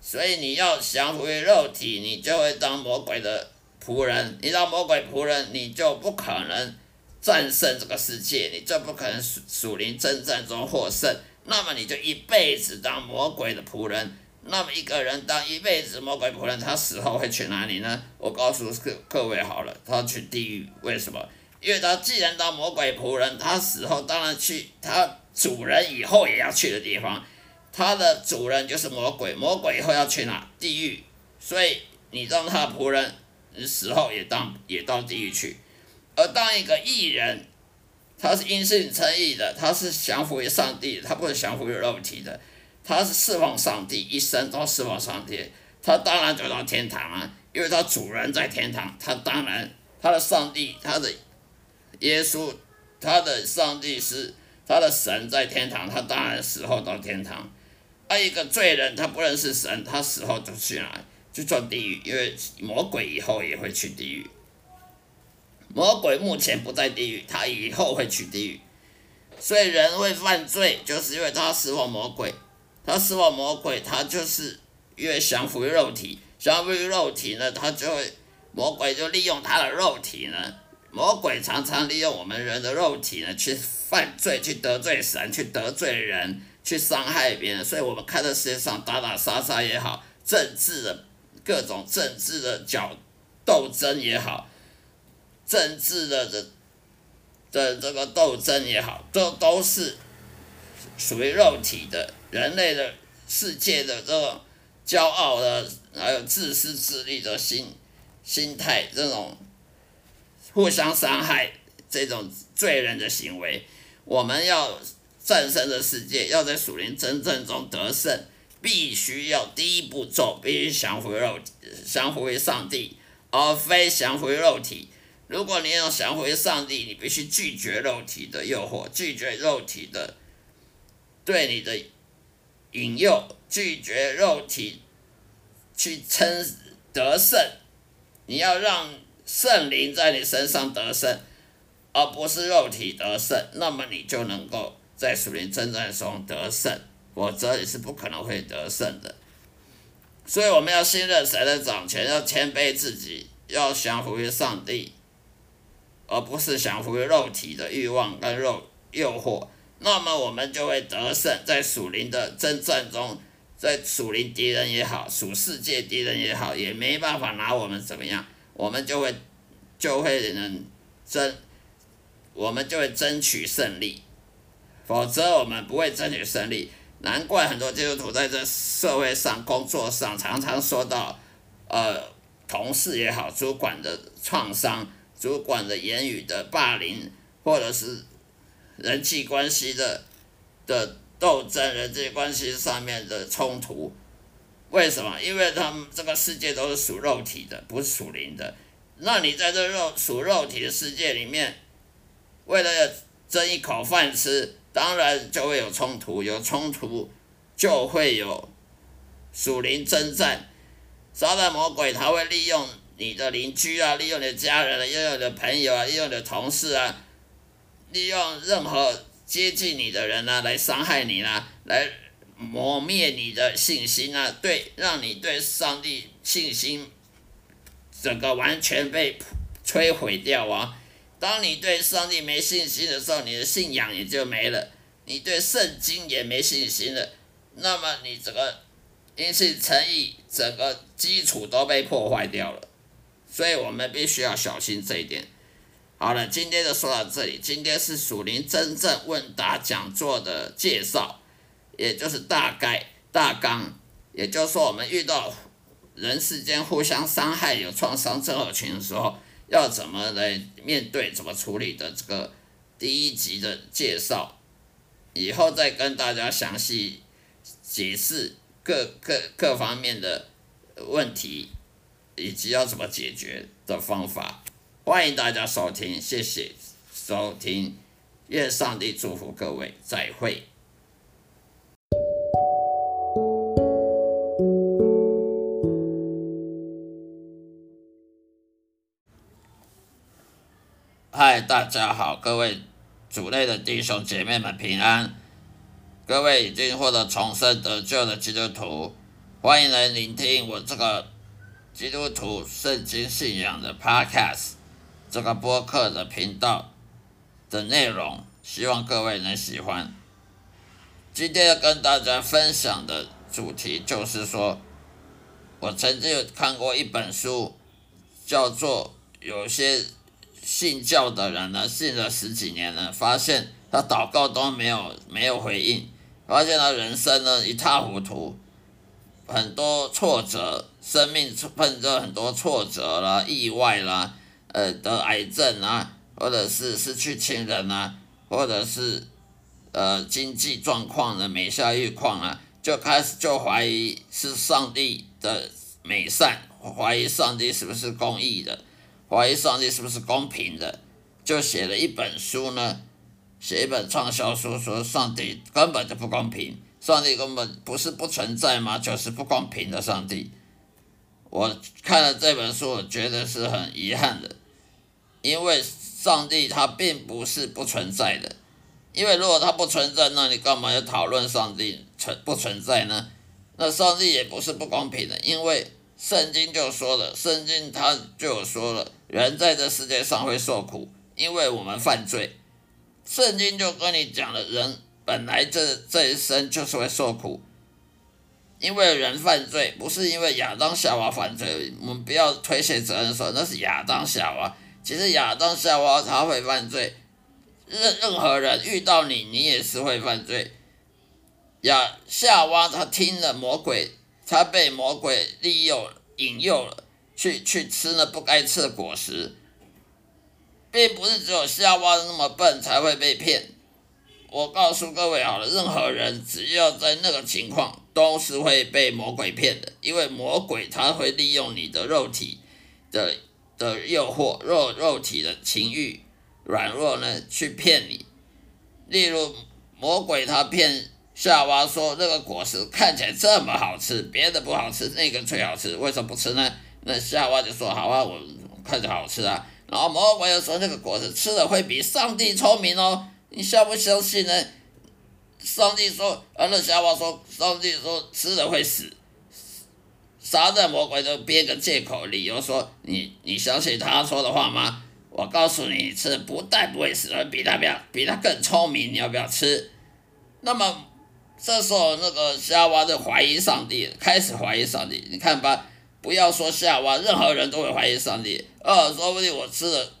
所以，你要降服于肉体，你就会当魔鬼的仆人。你当魔鬼仆人，你就不可能战胜这个世界，你就不可能属属灵征战中获胜。那么，你就一辈子当魔鬼的仆人。那么一个人当一辈子魔鬼仆人，他死后会去哪里呢？我告诉各各位好了，他去地狱。为什么？因为他既然当魔鬼仆人，他死后当然去他主人以后也要去的地方。他的主人就是魔鬼，魔鬼以后要去哪？地狱。所以你当他仆人，你死后也当也到地狱去。而当一个艺人，他是因信称义的，他是降服于上帝，他不是降服于肉体的。他是侍奉上帝，一生都侍奉上帝，他当然走到天堂啊，因为他主人在天堂，他当然他的上帝，他的耶稣，他的上帝是他的神在天堂，他当然死后到天堂。而一个罪人，他不认识神，他死后就去哪？就做地狱，因为魔鬼以后也会去地狱。魔鬼目前不在地狱，他以后会去地狱。所以人会犯罪，就是因为他侍奉魔鬼。他释放魔鬼，他就是越降服于肉体，降服于肉体呢，他就会魔鬼就利用他的肉体呢，魔鬼常常利用我们人的肉体呢去犯罪，去得罪神，去得罪人，去伤害别人。所以我们看这世界上打打杀杀也好，政治的各种政治的角斗争也好，政治的的的这个斗争也好，都都是属于肉体的。人类的世界的这种骄傲的，还有自私自利的心心态，这种互相伤害，这种罪人的行为，我们要战胜这世界，要在属灵真正中得胜，必须要第一步骤，必须降服于肉，降服于上帝，而非降服于肉体。如果你要降服于上帝，你必须拒绝肉体的诱惑，拒绝肉体的对你的。引诱拒绝肉体去称得胜，你要让圣灵在你身上得胜，而不是肉体得胜，那么你就能够在属灵征战中得胜。否则你是不可能会得胜的。所以我们要信任神的掌权，要谦卑自己，要降服于上帝，而不是降服于肉体的欲望跟肉诱惑。那么我们就会得胜，在属灵的征战中，在属灵敌人也好，属世界敌人也好，也没办法拿我们怎么样，我们就会就会能争，我们就会争取胜利，否则我们不会争取胜利。难怪很多基督徒在这社会上、工作上常常受到，呃，同事也好，主管的创伤，主管的言语的霸凌，或者是。人际关系的的斗争，人际关系上面的冲突，为什么？因为他们这个世界都是属肉体的，不是属灵的。那你在这肉属肉体的世界里面，为了争一口饭吃，当然就会有冲突，有冲突就会有属灵征战。撒旦魔鬼他会利用你的邻居啊，利用你的家人啊，利用你的朋友啊，利用你的同事啊。利用任何接近你的人啊，来伤害你啊，来磨灭你的信心啊，对，让你对上帝信心整个完全被摧毁掉啊！当你对上帝没信心的时候，你的信仰也就没了，你对圣经也没信心了，那么你整个因信诚意整个基础都被破坏掉了，所以我们必须要小心这一点。好了，今天就说到这里。今天是属灵真正问答讲座的介绍，也就是大概大纲。也就是说，我们遇到人世间互相伤害、有创伤症候群的时候，要怎么来面对、怎么处理的这个第一集的介绍。以后再跟大家详细解释各各各方面的问题，以及要怎么解决的方法。欢迎大家收听，谢谢收听，愿上帝祝福各位，再会。嗨，大家好，各位主内的弟兄姐妹们平安，各位已经获得重生得救的基督徒，欢迎来聆听我这个基督徒圣经信仰的 Podcast。这个播客的频道的内容，希望各位能喜欢。今天要跟大家分享的主题就是说，我曾经有看过一本书，叫做《有些信教的人呢，信了十几年了，发现他祷告都没有没有回应，发现他人生呢一塌糊涂，很多挫折，生命碰着很多挫折啦，意外啦。呃，得癌症啊，或者是失去亲人啊，或者是呃经济状况的每下愈况啊，就开始就怀疑是上帝的美善，怀疑上帝是不是公义的，怀疑上帝是不是公平的，就写了一本书呢，写一本畅销书，说上帝根本就不公平，上帝根本不是不存在吗？就是不公平的上帝。我看了这本书，我觉得是很遗憾的，因为上帝他并不是不存在的，因为如果他不存在，那你干嘛要讨论上帝存不存在呢？那上帝也不是不公平的，因为圣经就说了，圣经他就说了，人在这世界上会受苦，因为我们犯罪，圣经就跟你讲了，人本来这这一生就是会受苦。因为人犯罪，不是因为亚当夏娃犯罪，我们不要推卸责任说那是亚当夏娃。其实亚当夏娃他会犯罪，任任何人遇到你，你也是会犯罪。亚夏娃他听了魔鬼，他被魔鬼利诱引诱了，去去吃了不该吃的果实，并不是只有夏娃那么笨才会被骗。我告诉各位好了，任何人只要在那个情况。都是会被魔鬼骗的，因为魔鬼他会利用你的肉体的的诱惑，肉肉体的情欲软弱呢，去骗你。例如，魔鬼他骗夏娃说那个果实看起来这么好吃，别的不好吃，那个最好吃，为什么不吃呢？那夏娃就说好啊，我看着好吃啊。然后魔鬼又说那个果实吃了会比上帝聪明哦，你相不相信呢？上帝说，啊，那夏娃说，上帝说吃了会死。撒旦魔鬼就编个借口理由说，你你相信他说的话吗？我告诉你，吃不但不会死，而比他比他更聪明，你要不要吃？那么这时候那个夏娃就怀疑上帝，开始怀疑上帝。你看吧，不要说夏娃，任何人都会怀疑上帝。呃，说不定我吃的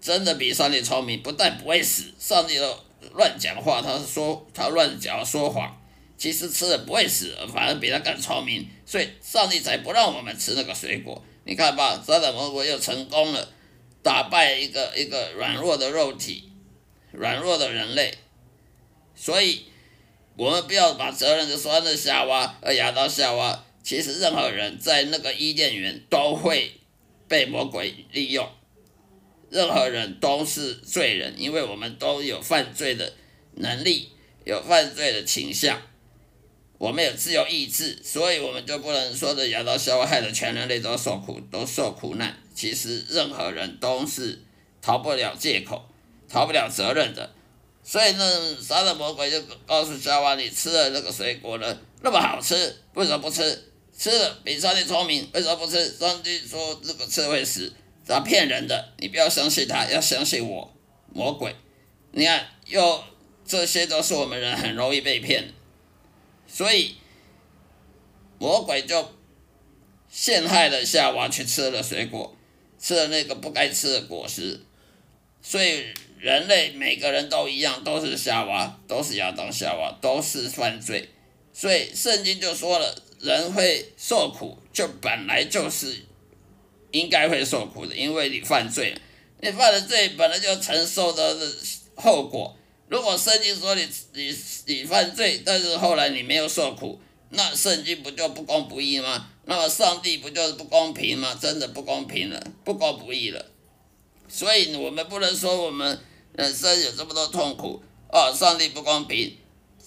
真的比上帝聪明，不但不会死，上帝都乱讲话，他说他乱讲说谎。其实吃了不会死，反而比他更聪明，所以上帝才不让我们吃那个水果。你看吧，撒旦魔鬼又成功了，打败一个一个软弱的肉体，软弱的人类。所以，我们不要把责任就说那夏娃和亚当夏娃。其实任何人在那个伊甸园都会被魔鬼利用，任何人都是罪人，因为我们都有犯罪的能力，有犯罪的倾向。我们有自由意志，所以我们就不能说的亚当夏娃害得全人类都受苦，都受苦难。其实任何人都是逃不了借口，逃不了责任的。所以呢，杀的魔鬼就告诉夏娃：“你吃了那个水果呢，那么好吃，为什么不吃？吃了比上帝聪明，为什么不吃？上帝说这个吃会死，他骗人的，你不要相信他，要相信我，魔鬼。你看，又这些都是我们人很容易被骗。”所以，魔鬼就陷害了夏娃，去吃了水果，吃了那个不该吃的果实。所以，人类每个人都一样，都是夏娃，都是亚当夏娃，都是犯罪。所以，圣经就说了，人会受苦，就本来就是应该会受苦的，因为你犯罪，你犯了罪，本来就承受的后果。如果圣经说你你你犯罪，但是后来你没有受苦，那圣经不就不公不义吗？那么上帝不就是不公平吗？真的不公平了，不公不义了。所以我们不能说我们人生有这么多痛苦哦，上帝不公平。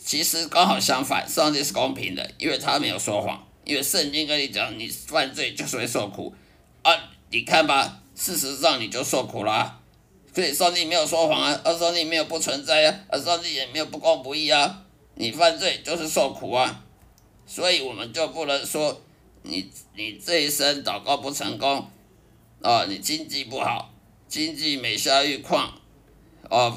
其实刚好相反，上帝是公平的，因为他没有说谎，因为圣经跟你讲，你犯罪就是会受苦啊。你看吧，事实上你就受苦了。所以上帝没有说谎啊，而上帝没有不存在啊，而上帝也没有不公不义啊。你犯罪就是受苦啊，所以我们就不能说你你这一生祷告不成功，啊，你经济不好，经济每下愈况，哦，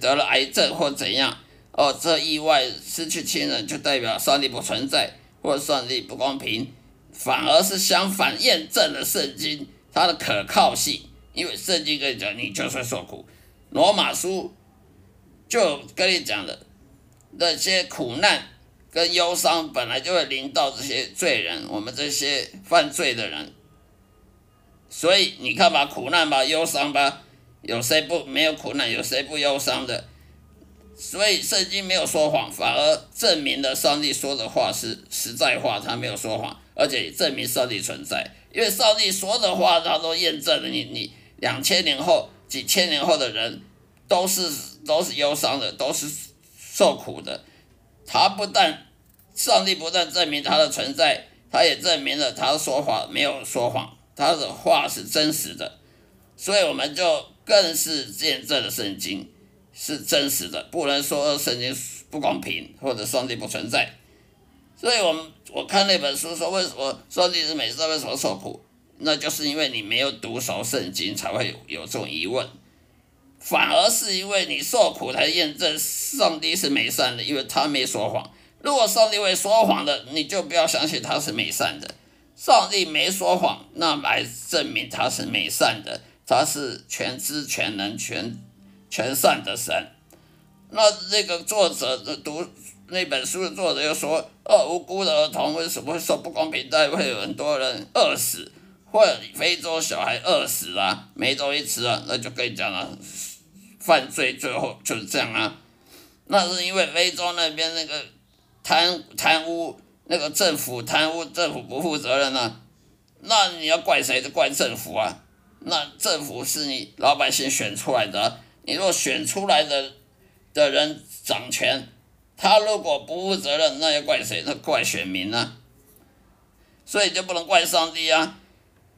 得了癌症或怎样，哦，这意外失去亲人就代表上帝不存在或上帝不公平，反而是相反，验证了圣经它的可靠性。因为圣经跟你讲，你就算受苦，罗马书就跟你讲的那些苦难跟忧伤，本来就会临到这些罪人，我们这些犯罪的人。所以你看吧，苦难吧，忧伤吧，有谁不没有苦难？有谁不忧伤的？所以圣经没有说谎，反而证明了上帝说的话是实在话，他没有说谎，而且证明上帝存在，因为上帝说的话，他都验证了你你。两千年后、几千年后的人，都是都是忧伤的，都是受苦的。他不但上帝不但证明他的存在，他也证明了他说话没有说谎，他的话是真实的。所以我们就更是见证了圣经是真实的，不能说圣经不公平或者上帝不存在。所以我们我看那本书说，为什么上帝是美善，为什么受苦？那就是因为你没有读熟圣经，才会有有这种疑问，反而是因为你受苦才验证上帝是美善的，因为他没说谎。如果上帝会说谎的，你就不要相信他是美善的。上帝没说谎，那来证明他是美善的，他是全知全能全全善的神。那这个作者的读那本书的作者又说，哦，无辜的儿童为什么会受不公平待遇，会有很多人饿死？或者非洲小孩饿死了，没东西吃啊，那就跟你讲了，犯罪最后就是这样啊。那是因为非洲那边那个贪贪污，那个政府贪污，政府不负责任啊。那你要怪谁？就怪政府啊。那政府是你老百姓选出来的，你若选出来的的人掌权，他如果不负责任，那要怪谁？那怪选民啊。所以就不能怪上帝啊。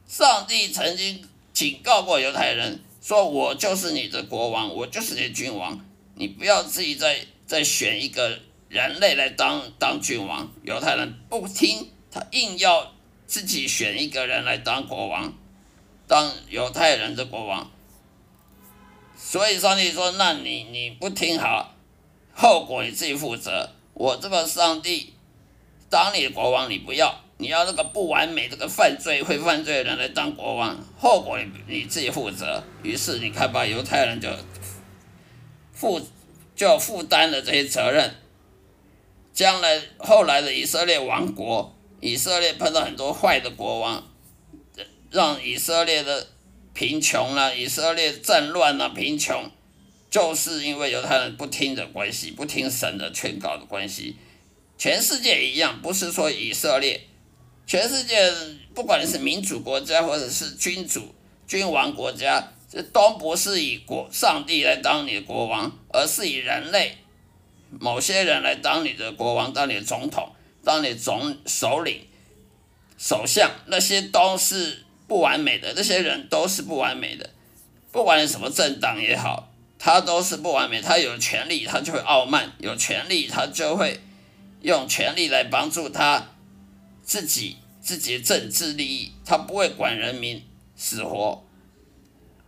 上帝曾经警告过犹太人，说我就是你的国王，我就是你的君王，你不要自己再再选一个人类来当当君王，犹太人不听，他硬要自己选一个人来当国王，当犹太人的国王。所以上帝说：“那你你不听好，后果你自己负责。我这个上帝当你的国王，你不要，你要那个不完美、这个犯罪会犯罪的人来当国王，后果你你自己负责。”于是你看吧，犹太人就负就负担了这些责任。将来后来的以色列王国，以色列碰到很多坏的国王，让以色列的贫穷了，以色列战乱了，贫穷，就是因为犹太人不听的关系，不听神的劝告的关系。全世界一样，不是说以色列，全世界不管是民主国家或者是君主、君王国家，这都不是以国上帝来当你的国王，而是以人类。某些人来当你的国王，当你的总统，当你总首领、首相，那些都是不完美的。那些人都是不完美的，不管你什么政党也好，他都是不完美。他有权利，他就会傲慢；有权利，他就会用权力来帮助他自己自己的政治利益。他不会管人民死活，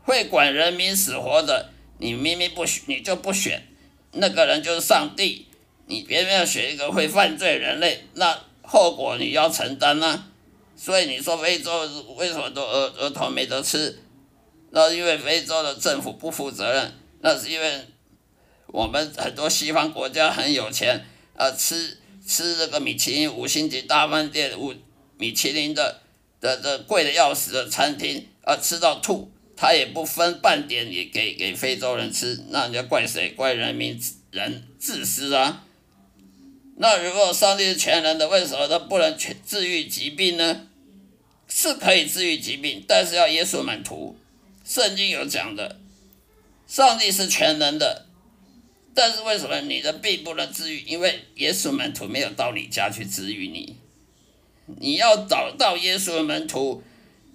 会管人民死活的，你明明不选，你就不选。那个人就是上帝，你偏偏要选一个会犯罪人类，那后果你要承担呢？所以你说非洲为什么都儿儿童没得吃？那因为非洲的政府不负责任，那是因为我们很多西方国家很有钱，啊，吃吃这个米其林五星级大饭店五米其林的的的贵的要死的餐厅，啊，吃到吐。他也不分半点，也给给非洲人吃，那人家怪谁？怪人民人自私啊！那如果上帝是全能的，为什么他不能全治愈疾病呢？是可以治愈疾病，但是要耶稣满徒。圣经有讲的，上帝是全能的，但是为什么你的病不能治愈？因为耶稣门徒没有到你家去治愈你，你要找到耶稣的门徒，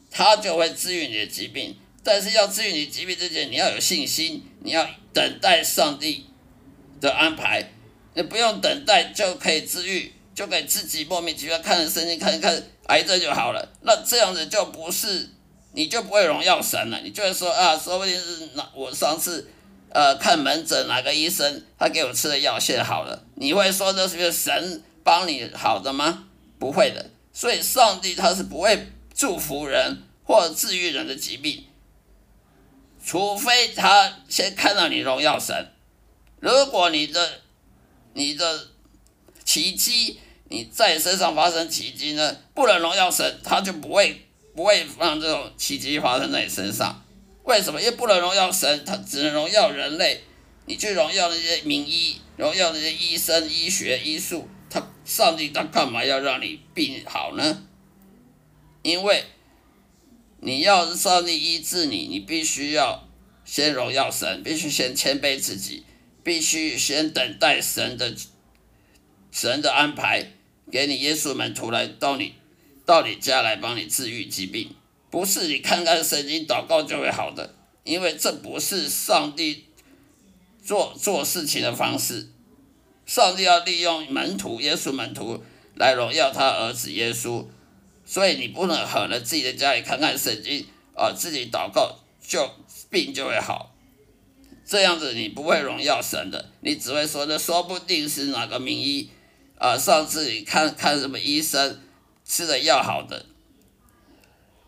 他就会治愈你的疾病。但是要治愈你疾病之前，你要有信心，你要等待上帝的安排。你不用等待就可以治愈，就可以自己莫名其妙看着圣经看一看癌症就好了。那这样子就不是，你就不会荣耀神了。你就会说啊，说不定是那我上次呃看门诊哪个医生他给我吃的药现好了。你会说这是神帮你好的吗？不会的。所以上帝他是不会祝福人或治愈人的疾病。除非他先看到你荣耀神，如果你的你的奇迹你在身上发生奇迹呢，不能荣耀神，他就不会不会让这种奇迹发生在你身上。为什么？因为不能荣耀神，他只能荣耀人类。你去荣耀那些名医，荣耀那些医生、医学、医术，他上帝他干嘛要让你病好呢？因为。你要是上帝医治你，你必须要先荣耀神，必须先谦卑自己，必须先等待神的神的安排，给你耶稣门徒来到你到你家来帮你治愈疾病，不是你看看圣经祷告就会好的，因为这不是上帝做做事情的方式。上帝要利用门徒耶稣门徒来荣耀他儿子耶稣。所以你不能狠了自己的家里看看圣经啊，自己祷告就病就会好，这样子你不会荣耀神的，你只会说的说不定是哪个名医啊，上次你看看什么医生吃的要好的，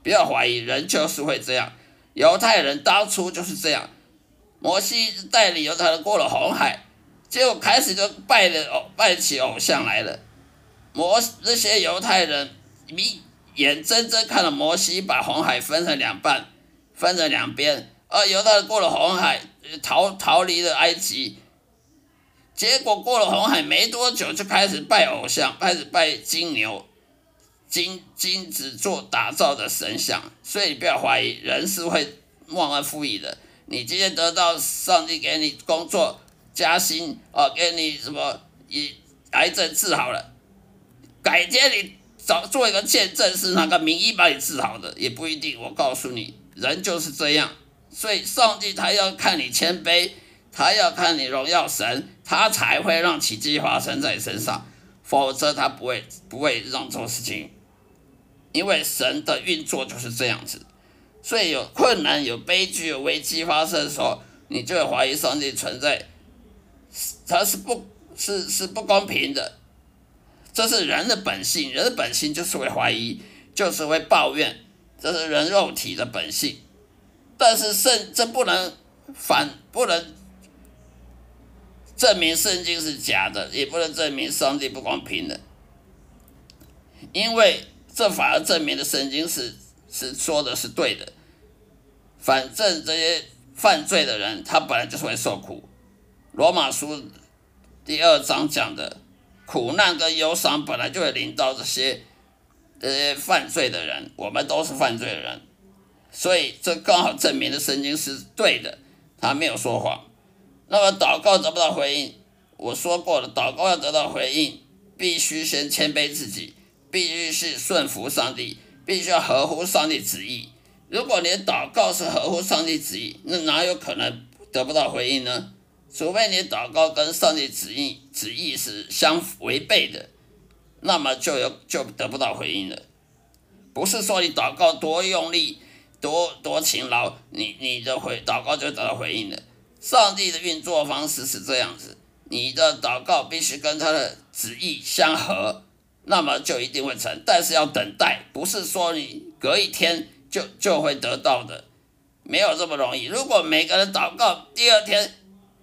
不要怀疑，人就是会这样，犹太人当初就是这样，摩西带领犹太人过了红海，结果开始就拜的偶拜起偶像来了，摩那些犹太人迷。眼睁睁看着摩西把红海分成两半，分成两边，而犹太人过了红海，逃逃离了埃及。结果过了红海没多久，就开始拜偶像，开始拜金牛、金金子做打造的神像。所以你不要怀疑，人是会忘恩负义的。你今天得到上帝给你工作加薪，哦，给你什么以癌症治好了，改天你。找做一个见证，是哪个名医把你治好的，也不一定。我告诉你，人就是这样，所以上帝他要看你谦卑，他要看你荣耀神，他才会让奇迹发生在身上，否则他不会不会让这种事情。因为神的运作就是这样子，所以有困难、有悲剧、有危机发生的时候，你就会怀疑上帝存在，他是不，是是不公平的，这是人的本性，人的本性就是会怀疑，就是会抱怨，这是人肉体的本性，但是圣这不能反，不能证明圣经是假的，也不能证明上帝不公平的，因为。这反而证明了圣经是是说的是对的。反正这些犯罪的人，他本来就是会受苦。罗马书第二章讲的苦难跟忧伤，本来就会临到这些这些犯罪的人。我们都是犯罪的人，所以这刚好证明了圣经是对的，他没有说谎。那么祷告得不到回应，我说过了，祷告要得到回应，必须先谦卑自己。必须是顺服上帝，必须要合乎上帝旨意。如果你祷告是合乎上帝旨意，那哪有可能得不到回应呢？除非你祷告跟上帝旨意旨意是相违背的，那么就有就得不到回应了。不是说你祷告多用力、多多勤劳，你你的回祷告就得到回应了。上帝的运作方式是这样子，你的祷告必须跟他的旨意相合。那么就一定会成，但是要等待，不是说你隔一天就就会得到的，没有这么容易。如果每个人祷告，第二天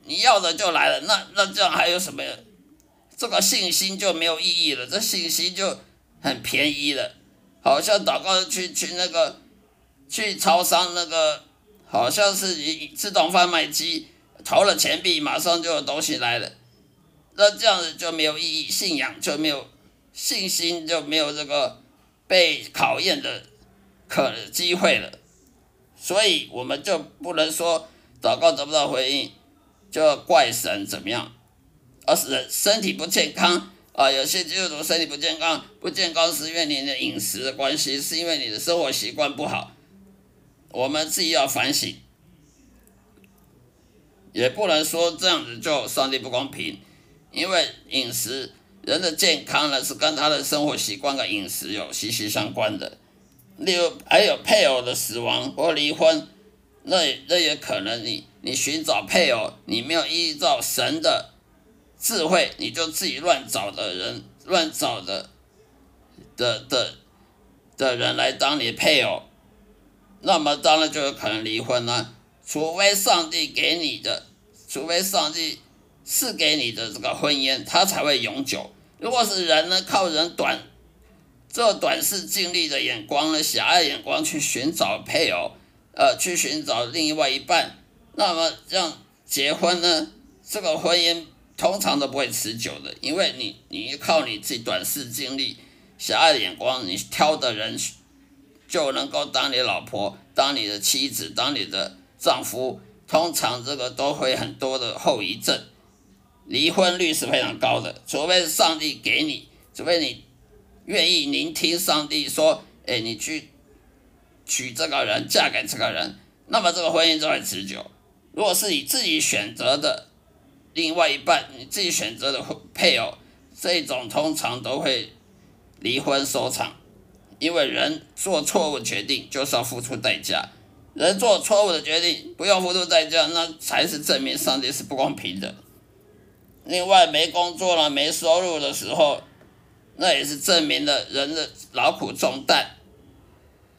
你要的就来了，那那这样还有什么？这个信心就没有意义了，这信心就很便宜了，好像祷告去去那个去超商那个，好像是自动贩卖机投了钱币，马上就有东西来了，那这样子就没有意义，信仰就没有。信心就没有这个被考验的可机会了，所以我们就不能说祷告得不到回应就要怪神怎么样，而是身体不健康啊，有些基督徒身体不健康，不健康是因为你的饮食的关系，是因为你的生活习惯不好，我们自己要反省，也不能说这样子就上帝不公平，因为饮食。人的健康呢，是跟他的生活习惯和饮食有息息相关的。例如，还有配偶的死亡或离婚，那那也可能你你寻找配偶，你没有依照神的智慧，你就自己乱找的人，乱找的的的的人来当你配偶，那么当然就有可能离婚了。除非上帝给你的，除非上帝赐给你的这个婚姻，它才会永久。如果是人呢，靠人短，这短视、尽力的眼光呢，狭隘眼光去寻找配偶，呃，去寻找另外一半，那么让结婚呢，这个婚姻通常都不会持久的，因为你，你靠你自己短视、尽力、狭隘眼光，你挑的人就能够当你老婆、当你的妻子、当你的丈夫，通常这个都会很多的后遗症。离婚率是非常高的，除非是上帝给你，除非你愿意聆听上帝说，哎，你去娶这个人，嫁给这个人，那么这个婚姻就会持久。如果是你自己选择的另外一半，你自己选择的配偶，这种通常都会离婚收场，因为人做错误决定就是要付出代价，人做错误的决定不用付出代价，那才是证明上帝是不公平的。另外，没工作了、没收入的时候，那也是证明了人的劳苦重担。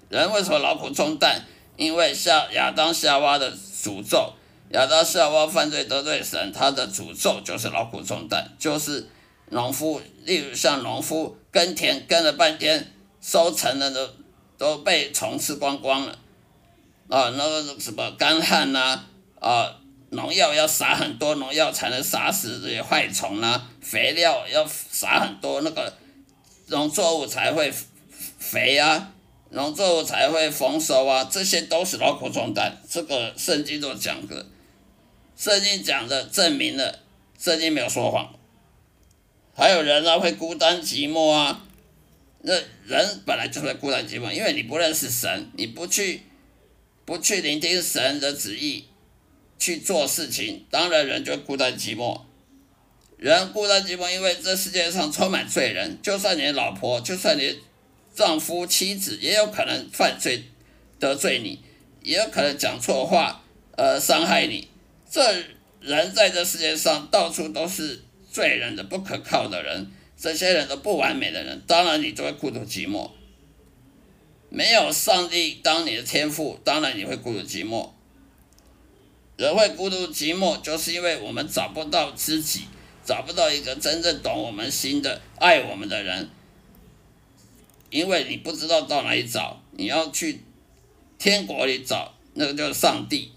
人为什么劳苦重担？因为夏亚当夏娃的诅咒，亚当夏娃犯罪得罪神，他的诅咒就是劳苦重担，就是农夫，例如像农夫耕田耕了半天，收成的都都被虫吃光光了，啊，那个什么干旱呐，啊。农药要撒很多，农药才能杀死这些害虫啊。肥料要撒很多，那个农作物才会肥啊，农作物才会丰收啊。这些都是劳苦重担，这个圣经都讲的，圣经讲的证明了，圣经没有说谎。还有人啊，会孤单寂寞啊，那人本来就会孤单寂寞，因为你不认识神，你不去不去聆听神的旨意。去做事情，当然人就孤单寂寞。人孤单寂寞，因为这世界上充满罪人，就算你的老婆，就算你丈夫、妻子，也有可能犯罪得罪你，也有可能讲错话，呃，伤害你。这人在这世界上到处都是罪人的、不可靠的人，这些人都不完美的人，当然你就会孤独寂寞。没有上帝当你的天赋，当然你会孤独寂寞。人会孤独寂寞，就是因为我们找不到知己。找不到一个真正懂我们心的、爱我们的人，因为你不知道到哪里找，你要去天国里找，那个就是上帝，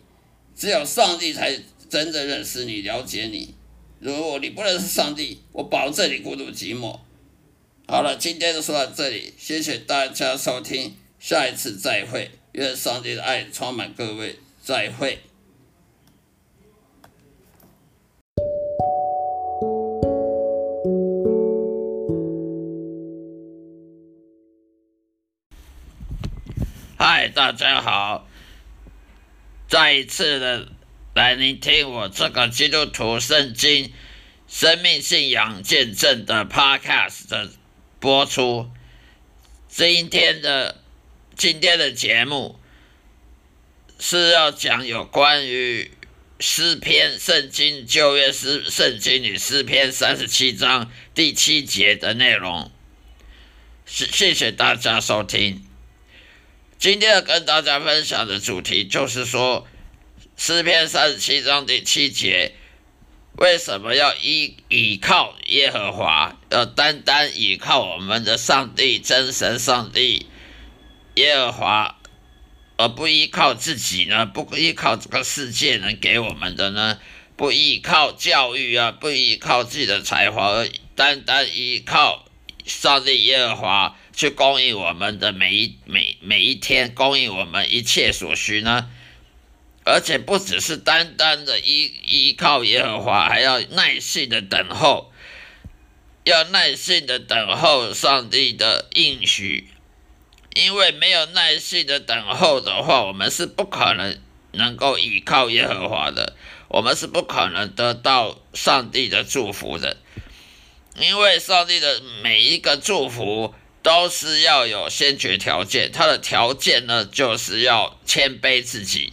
只有上帝才真正认识你、了解你。如果你不认识上帝，我保证你孤独寂寞。好了，今天就说到这里，谢谢大家收听，下一次再会，愿上帝的爱充满各位，再会。嗨，大家好！再一次的来聆听我这个基督徒圣经生命信仰见证的 Podcast 的播出。今天的今天的节目是要讲有关于诗篇圣经旧约诗圣经里诗篇三十七章第七节的内容。谢谢谢大家收听。今天要跟大家分享的主题就是说，诗篇三十七章第七节，为什么要依倚靠耶和华，要单单倚靠我们的上帝真神上帝耶和华，而不依靠自己呢？不依靠这个世界能给我们的呢？不依靠教育啊，不依靠自己的才华，而单单依靠上帝耶和华。去供应我们的每一每每一天，供应我们一切所需呢？而且不只是单单的依依靠耶和华，还要耐心的等候，要耐心的等候上帝的应许。因为没有耐心的等候的话，我们是不可能能够依靠耶和华的，我们是不可能得到上帝的祝福的。因为上帝的每一个祝福。都是要有先决条件，他的条件呢，就是要谦卑自己。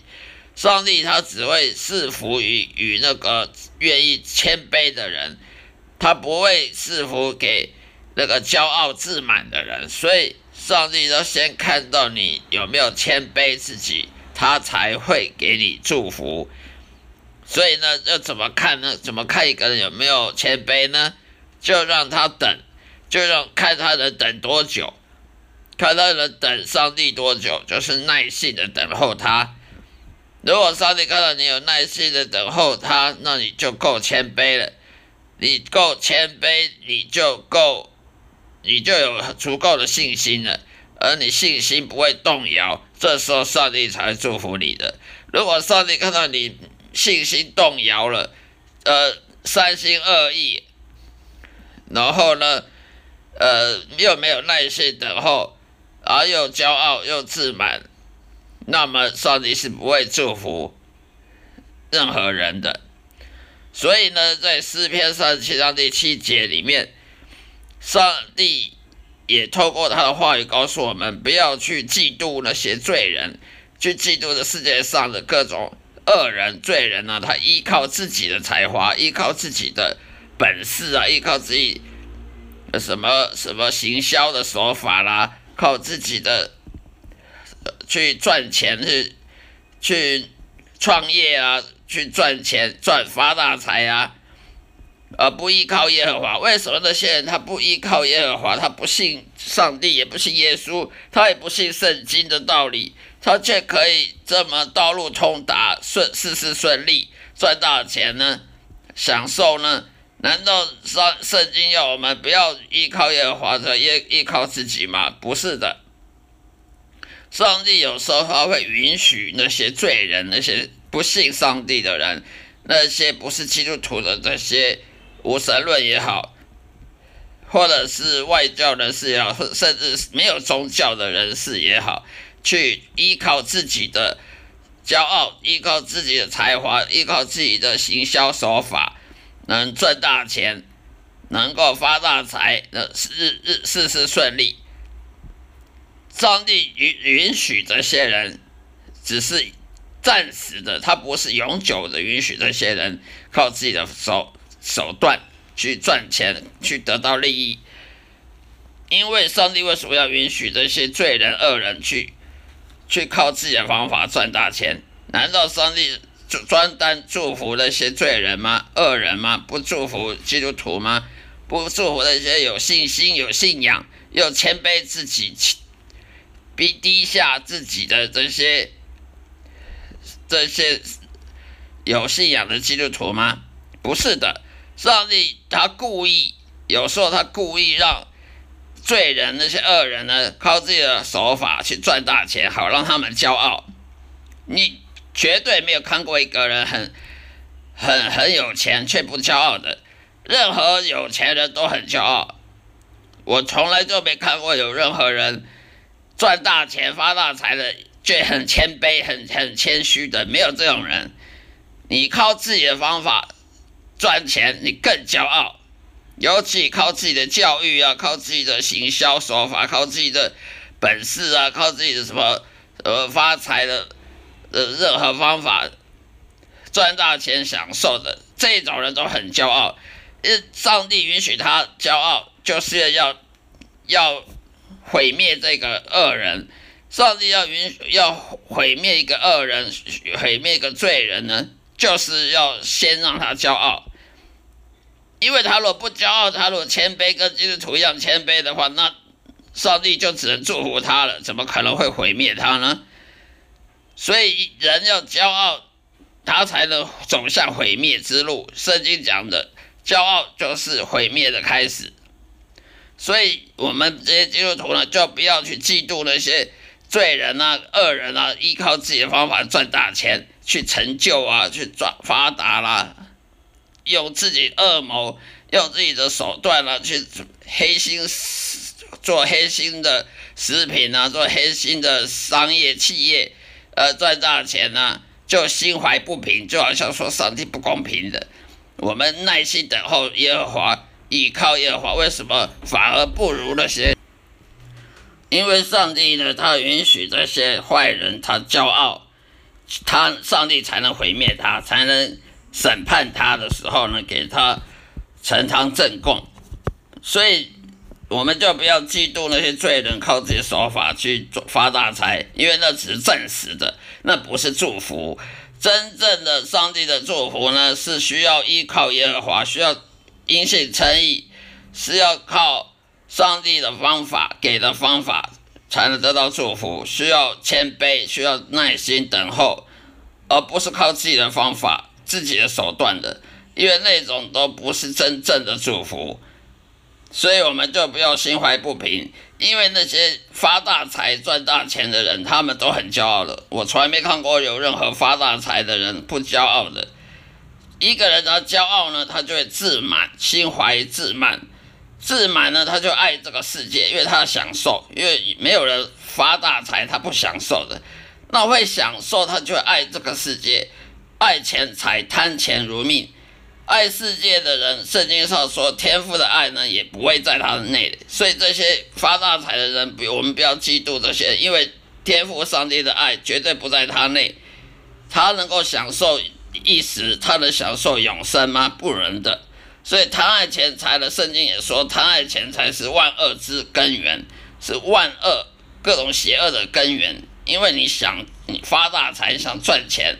上帝他只会赐福于与那个愿意谦卑的人，他不会赐福给那个骄傲自满的人。所以，上帝都先看到你有没有谦卑自己，他才会给你祝福。所以呢，要怎么看呢？怎么看一个人有没有谦卑呢？就让他等。就让看他能等多久，看他能等上帝多久，就是耐心的等候他。如果上帝看到你有耐心的等候他，那你就够谦卑了。你够谦卑，你就够，你就有足够的信心了。而你信心不会动摇，这时候上帝才会祝福你的。如果上帝看到你信心动摇了，呃，三心二意，然后呢？呃，又没有耐心等候，而又骄傲又自满，那么上帝是不会祝福任何人的。所以呢，在诗篇三十七章第七节里面，上帝也透过他的话语告诉我们，不要去嫉妒那些罪人，去嫉妒这世界上的各种恶人、罪人呢。他依靠自己的才华，依靠自己的本事啊，依靠自己。什么什么行销的手法啦，靠自己的去赚钱去去创业啊，去赚钱赚发大财啊，而不依靠耶和华。为什么那些人他不依靠耶和华？他不信上帝，也不信耶稣，他也不信圣经的道理，他却可以这么道路通达，顺事事顺利，赚大钱呢？享受呢？难道圣圣经要我们不要依靠耶和华，的依依靠自己吗？不是的，上帝有时候他会允许那些罪人、那些不信上帝的人、那些不是基督徒的这些无神论也好，或者是外教人士也好，甚至没有宗教的人士也好，去依靠自己的骄傲，依靠自己的才华，依靠自己的行销手法，能赚大钱，能够发大财，呃，事事事事顺利。上帝允允许这些人，只是暂时的，他不是永久的允许这些人靠自己的手手段去赚钱，去得到利益。因为上帝为什么要允许这些罪人、恶人去去靠自己的方法赚大钱？难道上帝专单祝福那些罪人吗？恶人吗？不祝福基督徒吗？不祝福那些有信心、有信仰、又谦卑自己？逼低下自己的这些这些有信仰的基督徒吗？不是的，上帝他故意，有时候他故意让罪人那些恶人呢，靠自己的手法去赚大钱，好让他们骄傲。你绝对没有看过一个人很很很有钱却不骄傲的，任何有钱人都很骄傲。我从来就没看过有任何人。赚大钱发大财的，却很谦卑、很很谦虚的，没有这种人。你靠自己的方法赚钱，你更骄傲。尤其靠自己的教育啊，靠自己的行销手法，靠自己的本事啊，靠自己的什么呃发财的呃任何方法赚大钱享受的这种人都很骄傲。上帝允许他骄傲，就是要要。毁灭这个恶人，上帝要允许要毁灭一个恶人，毁灭一个罪人呢，就是要先让他骄傲，因为他若不骄傲，他若谦卑，跟基督徒一样谦卑的话，那上帝就只能祝福他了，怎么可能会毁灭他呢？所以人要骄傲，他才能走向毁灭之路。圣经讲的，骄傲就是毁灭的开始。所以，我们这些基督徒呢，就不要去嫉妒那些罪人啊、恶人啊，依靠自己的方法赚大钱，去成就啊，去赚发达啦，用自己恶谋，用自己的手段啊，去黑心做黑心的食品啊，做黑心的商业企业，呃，赚大钱呢，就心怀不平，就好像说上帝不公平的。我们耐心等候耶和华。依靠耶和华，为什么反而不如那些？因为上帝呢，他允许这些坏人他骄傲，他上帝才能毁灭他，才能审判他的时候呢，给他呈堂证供。所以我们就不要嫉妒那些罪人靠自己手法去做发大财，因为那只是暂时的，那不是祝福。真正的上帝的祝福呢，是需要依靠耶和华，需要。因信称义是要靠上帝的方法给的方法才能得到祝福，需要谦卑，需要耐心等候，而不是靠自己的方法、自己的手段的，因为那种都不是真正的祝福。所以我们就不要心怀不平，因为那些发大财、赚大钱的人，他们都很骄傲的。我从来没看过有任何发大财的人不骄傲的。一个人他骄傲呢，他就会自满，心怀自满，自满呢，他就爱这个世界，因为他享受，因为没有人发大财他不享受的，那会享受，他就爱这个世界，爱钱财，贪钱如命，爱世界的人，圣经上说天赋的爱呢，也不会在他的内，所以这些发大财的人，比我们不要嫉妒这些，因为天赋上帝的爱绝对不在他内，他能够享受。一时他能享受永生吗？不能的。所以贪爱钱财的圣经也说，贪爱钱财是万恶之根源，是万恶各种邪恶的根源。因为你想你发大财，想赚钱，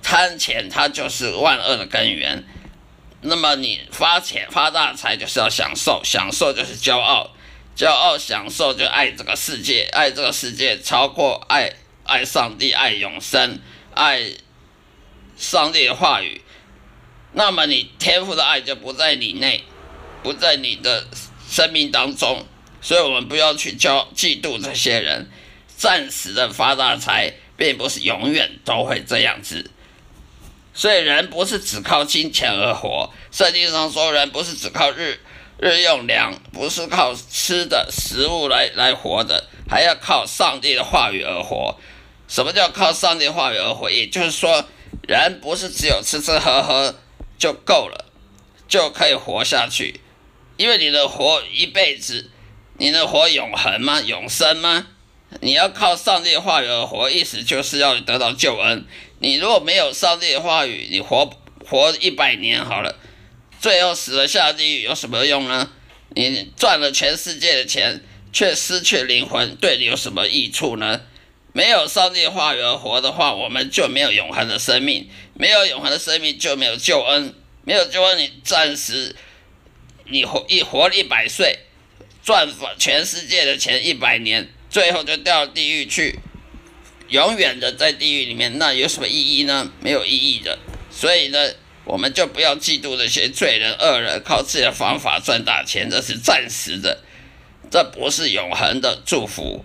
贪钱它就是万恶的根源。那么你发钱发大财就是要享受，享受就是骄傲，骄傲享受就爱这个世界，爱这个世界超过爱爱上帝，爱永生，爱。上帝的话语，那么你天赋的爱就不在你内，不在你的生命当中，所以我们不要去骄嫉妒这些人，暂时的发大财，并不是永远都会这样子。所以人不是只靠金钱而活，圣经上说人不是只靠日日用粮，不是靠吃的食物来来活的，还要靠上帝的话语而活。什么叫靠上帝话语而活？也就是说，人不是只有吃吃喝喝就够了，就可以活下去。因为你的活一辈子，你能活永恒吗？永生吗？你要靠上帝话语而活，意思就是要得到救恩。你如果没有上帝的话语，你活活一百年好了，最后死了下地狱有什么用呢？你赚了全世界的钱，却失去灵魂，对你有什么益处呢？没有上帝话语而活的话，我们就没有永恒的生命，没有永恒的生命就没有救恩，没有救恩，你暂时。你活一活一百岁，赚全世界的钱一百年，最后就掉到地狱去，永远的在地狱里面，那有什么意义呢？没有意义的。所以呢，我们就不要嫉妒那些罪人恶人，靠自己的方法赚大钱，这是暂时的，这不是永恒的祝福。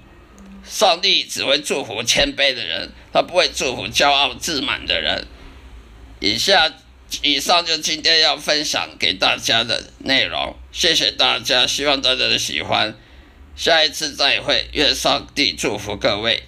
上帝只会祝福谦卑的人，他不会祝福骄傲自满的人。以下。以上就今天要分享给大家的内容，谢谢大家，希望大家的喜欢，下一次再会，愿上帝祝福各位。